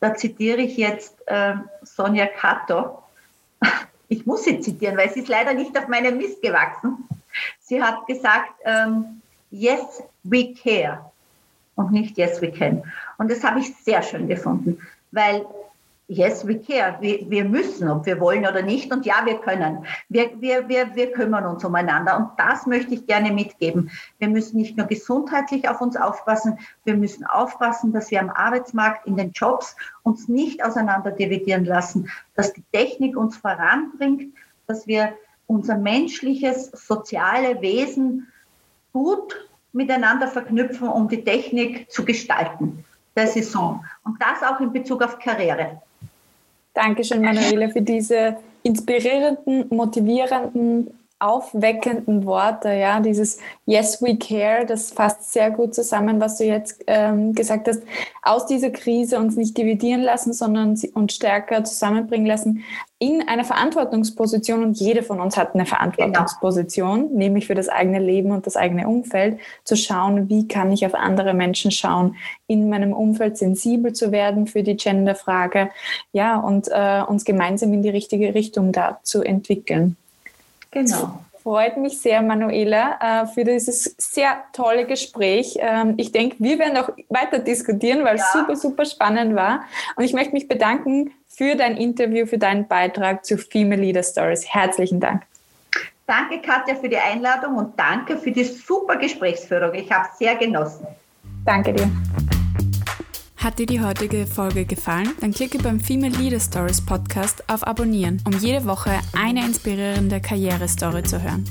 S2: da zitiere ich jetzt äh, Sonja Kato. Ich muss sie zitieren, weil sie ist leider nicht auf meinem Mist gewachsen. Sie hat gesagt, ähm, yes, we care und nicht yes, we can. Und das habe ich sehr schön gefunden, weil Yes, we care. Wir, wir, müssen, ob wir wollen oder nicht. Und ja, wir können. Wir, wir, wir, wir kümmern uns umeinander. Und das möchte ich gerne mitgeben. Wir müssen nicht nur gesundheitlich auf uns aufpassen, wir müssen aufpassen, dass wir am Arbeitsmarkt, in den Jobs uns nicht auseinander dividieren lassen, dass die Technik uns voranbringt, dass wir unser menschliches, soziale Wesen gut miteinander verknüpfen, um die Technik zu gestalten. Das ist so. Und das auch in Bezug auf Karriere.
S1: Dankeschön, Manuela, für diese inspirierenden, motivierenden, aufweckenden Worte. Ja, dieses Yes, we care, das fasst sehr gut zusammen, was du jetzt ähm, gesagt hast. Aus dieser Krise uns nicht dividieren lassen, sondern uns stärker zusammenbringen lassen in einer Verantwortungsposition und jede von uns hat eine Verantwortungsposition, genau. nämlich für das eigene Leben und das eigene Umfeld, zu schauen, wie kann ich auf andere Menschen schauen, in meinem Umfeld sensibel zu werden für die Genderfrage, ja, und äh, uns gemeinsam in die richtige Richtung da zu entwickeln. Genau freut mich sehr, Manuela, äh, für dieses sehr tolle Gespräch. Ähm, ich denke, wir werden auch weiter diskutieren, weil ja. es super, super spannend war. Und ich möchte mich bedanken für dein Interview, für deinen Beitrag zu Female Leader Stories. Herzlichen Dank.
S2: Danke, Katja, für die Einladung und danke für die super Gesprächsführung. Ich habe es sehr genossen.
S1: Danke dir.
S3: Hat dir die heutige Folge gefallen? Dann klicke beim Female Leader Stories Podcast auf Abonnieren, um jede Woche eine inspirierende Karrierestory zu hören.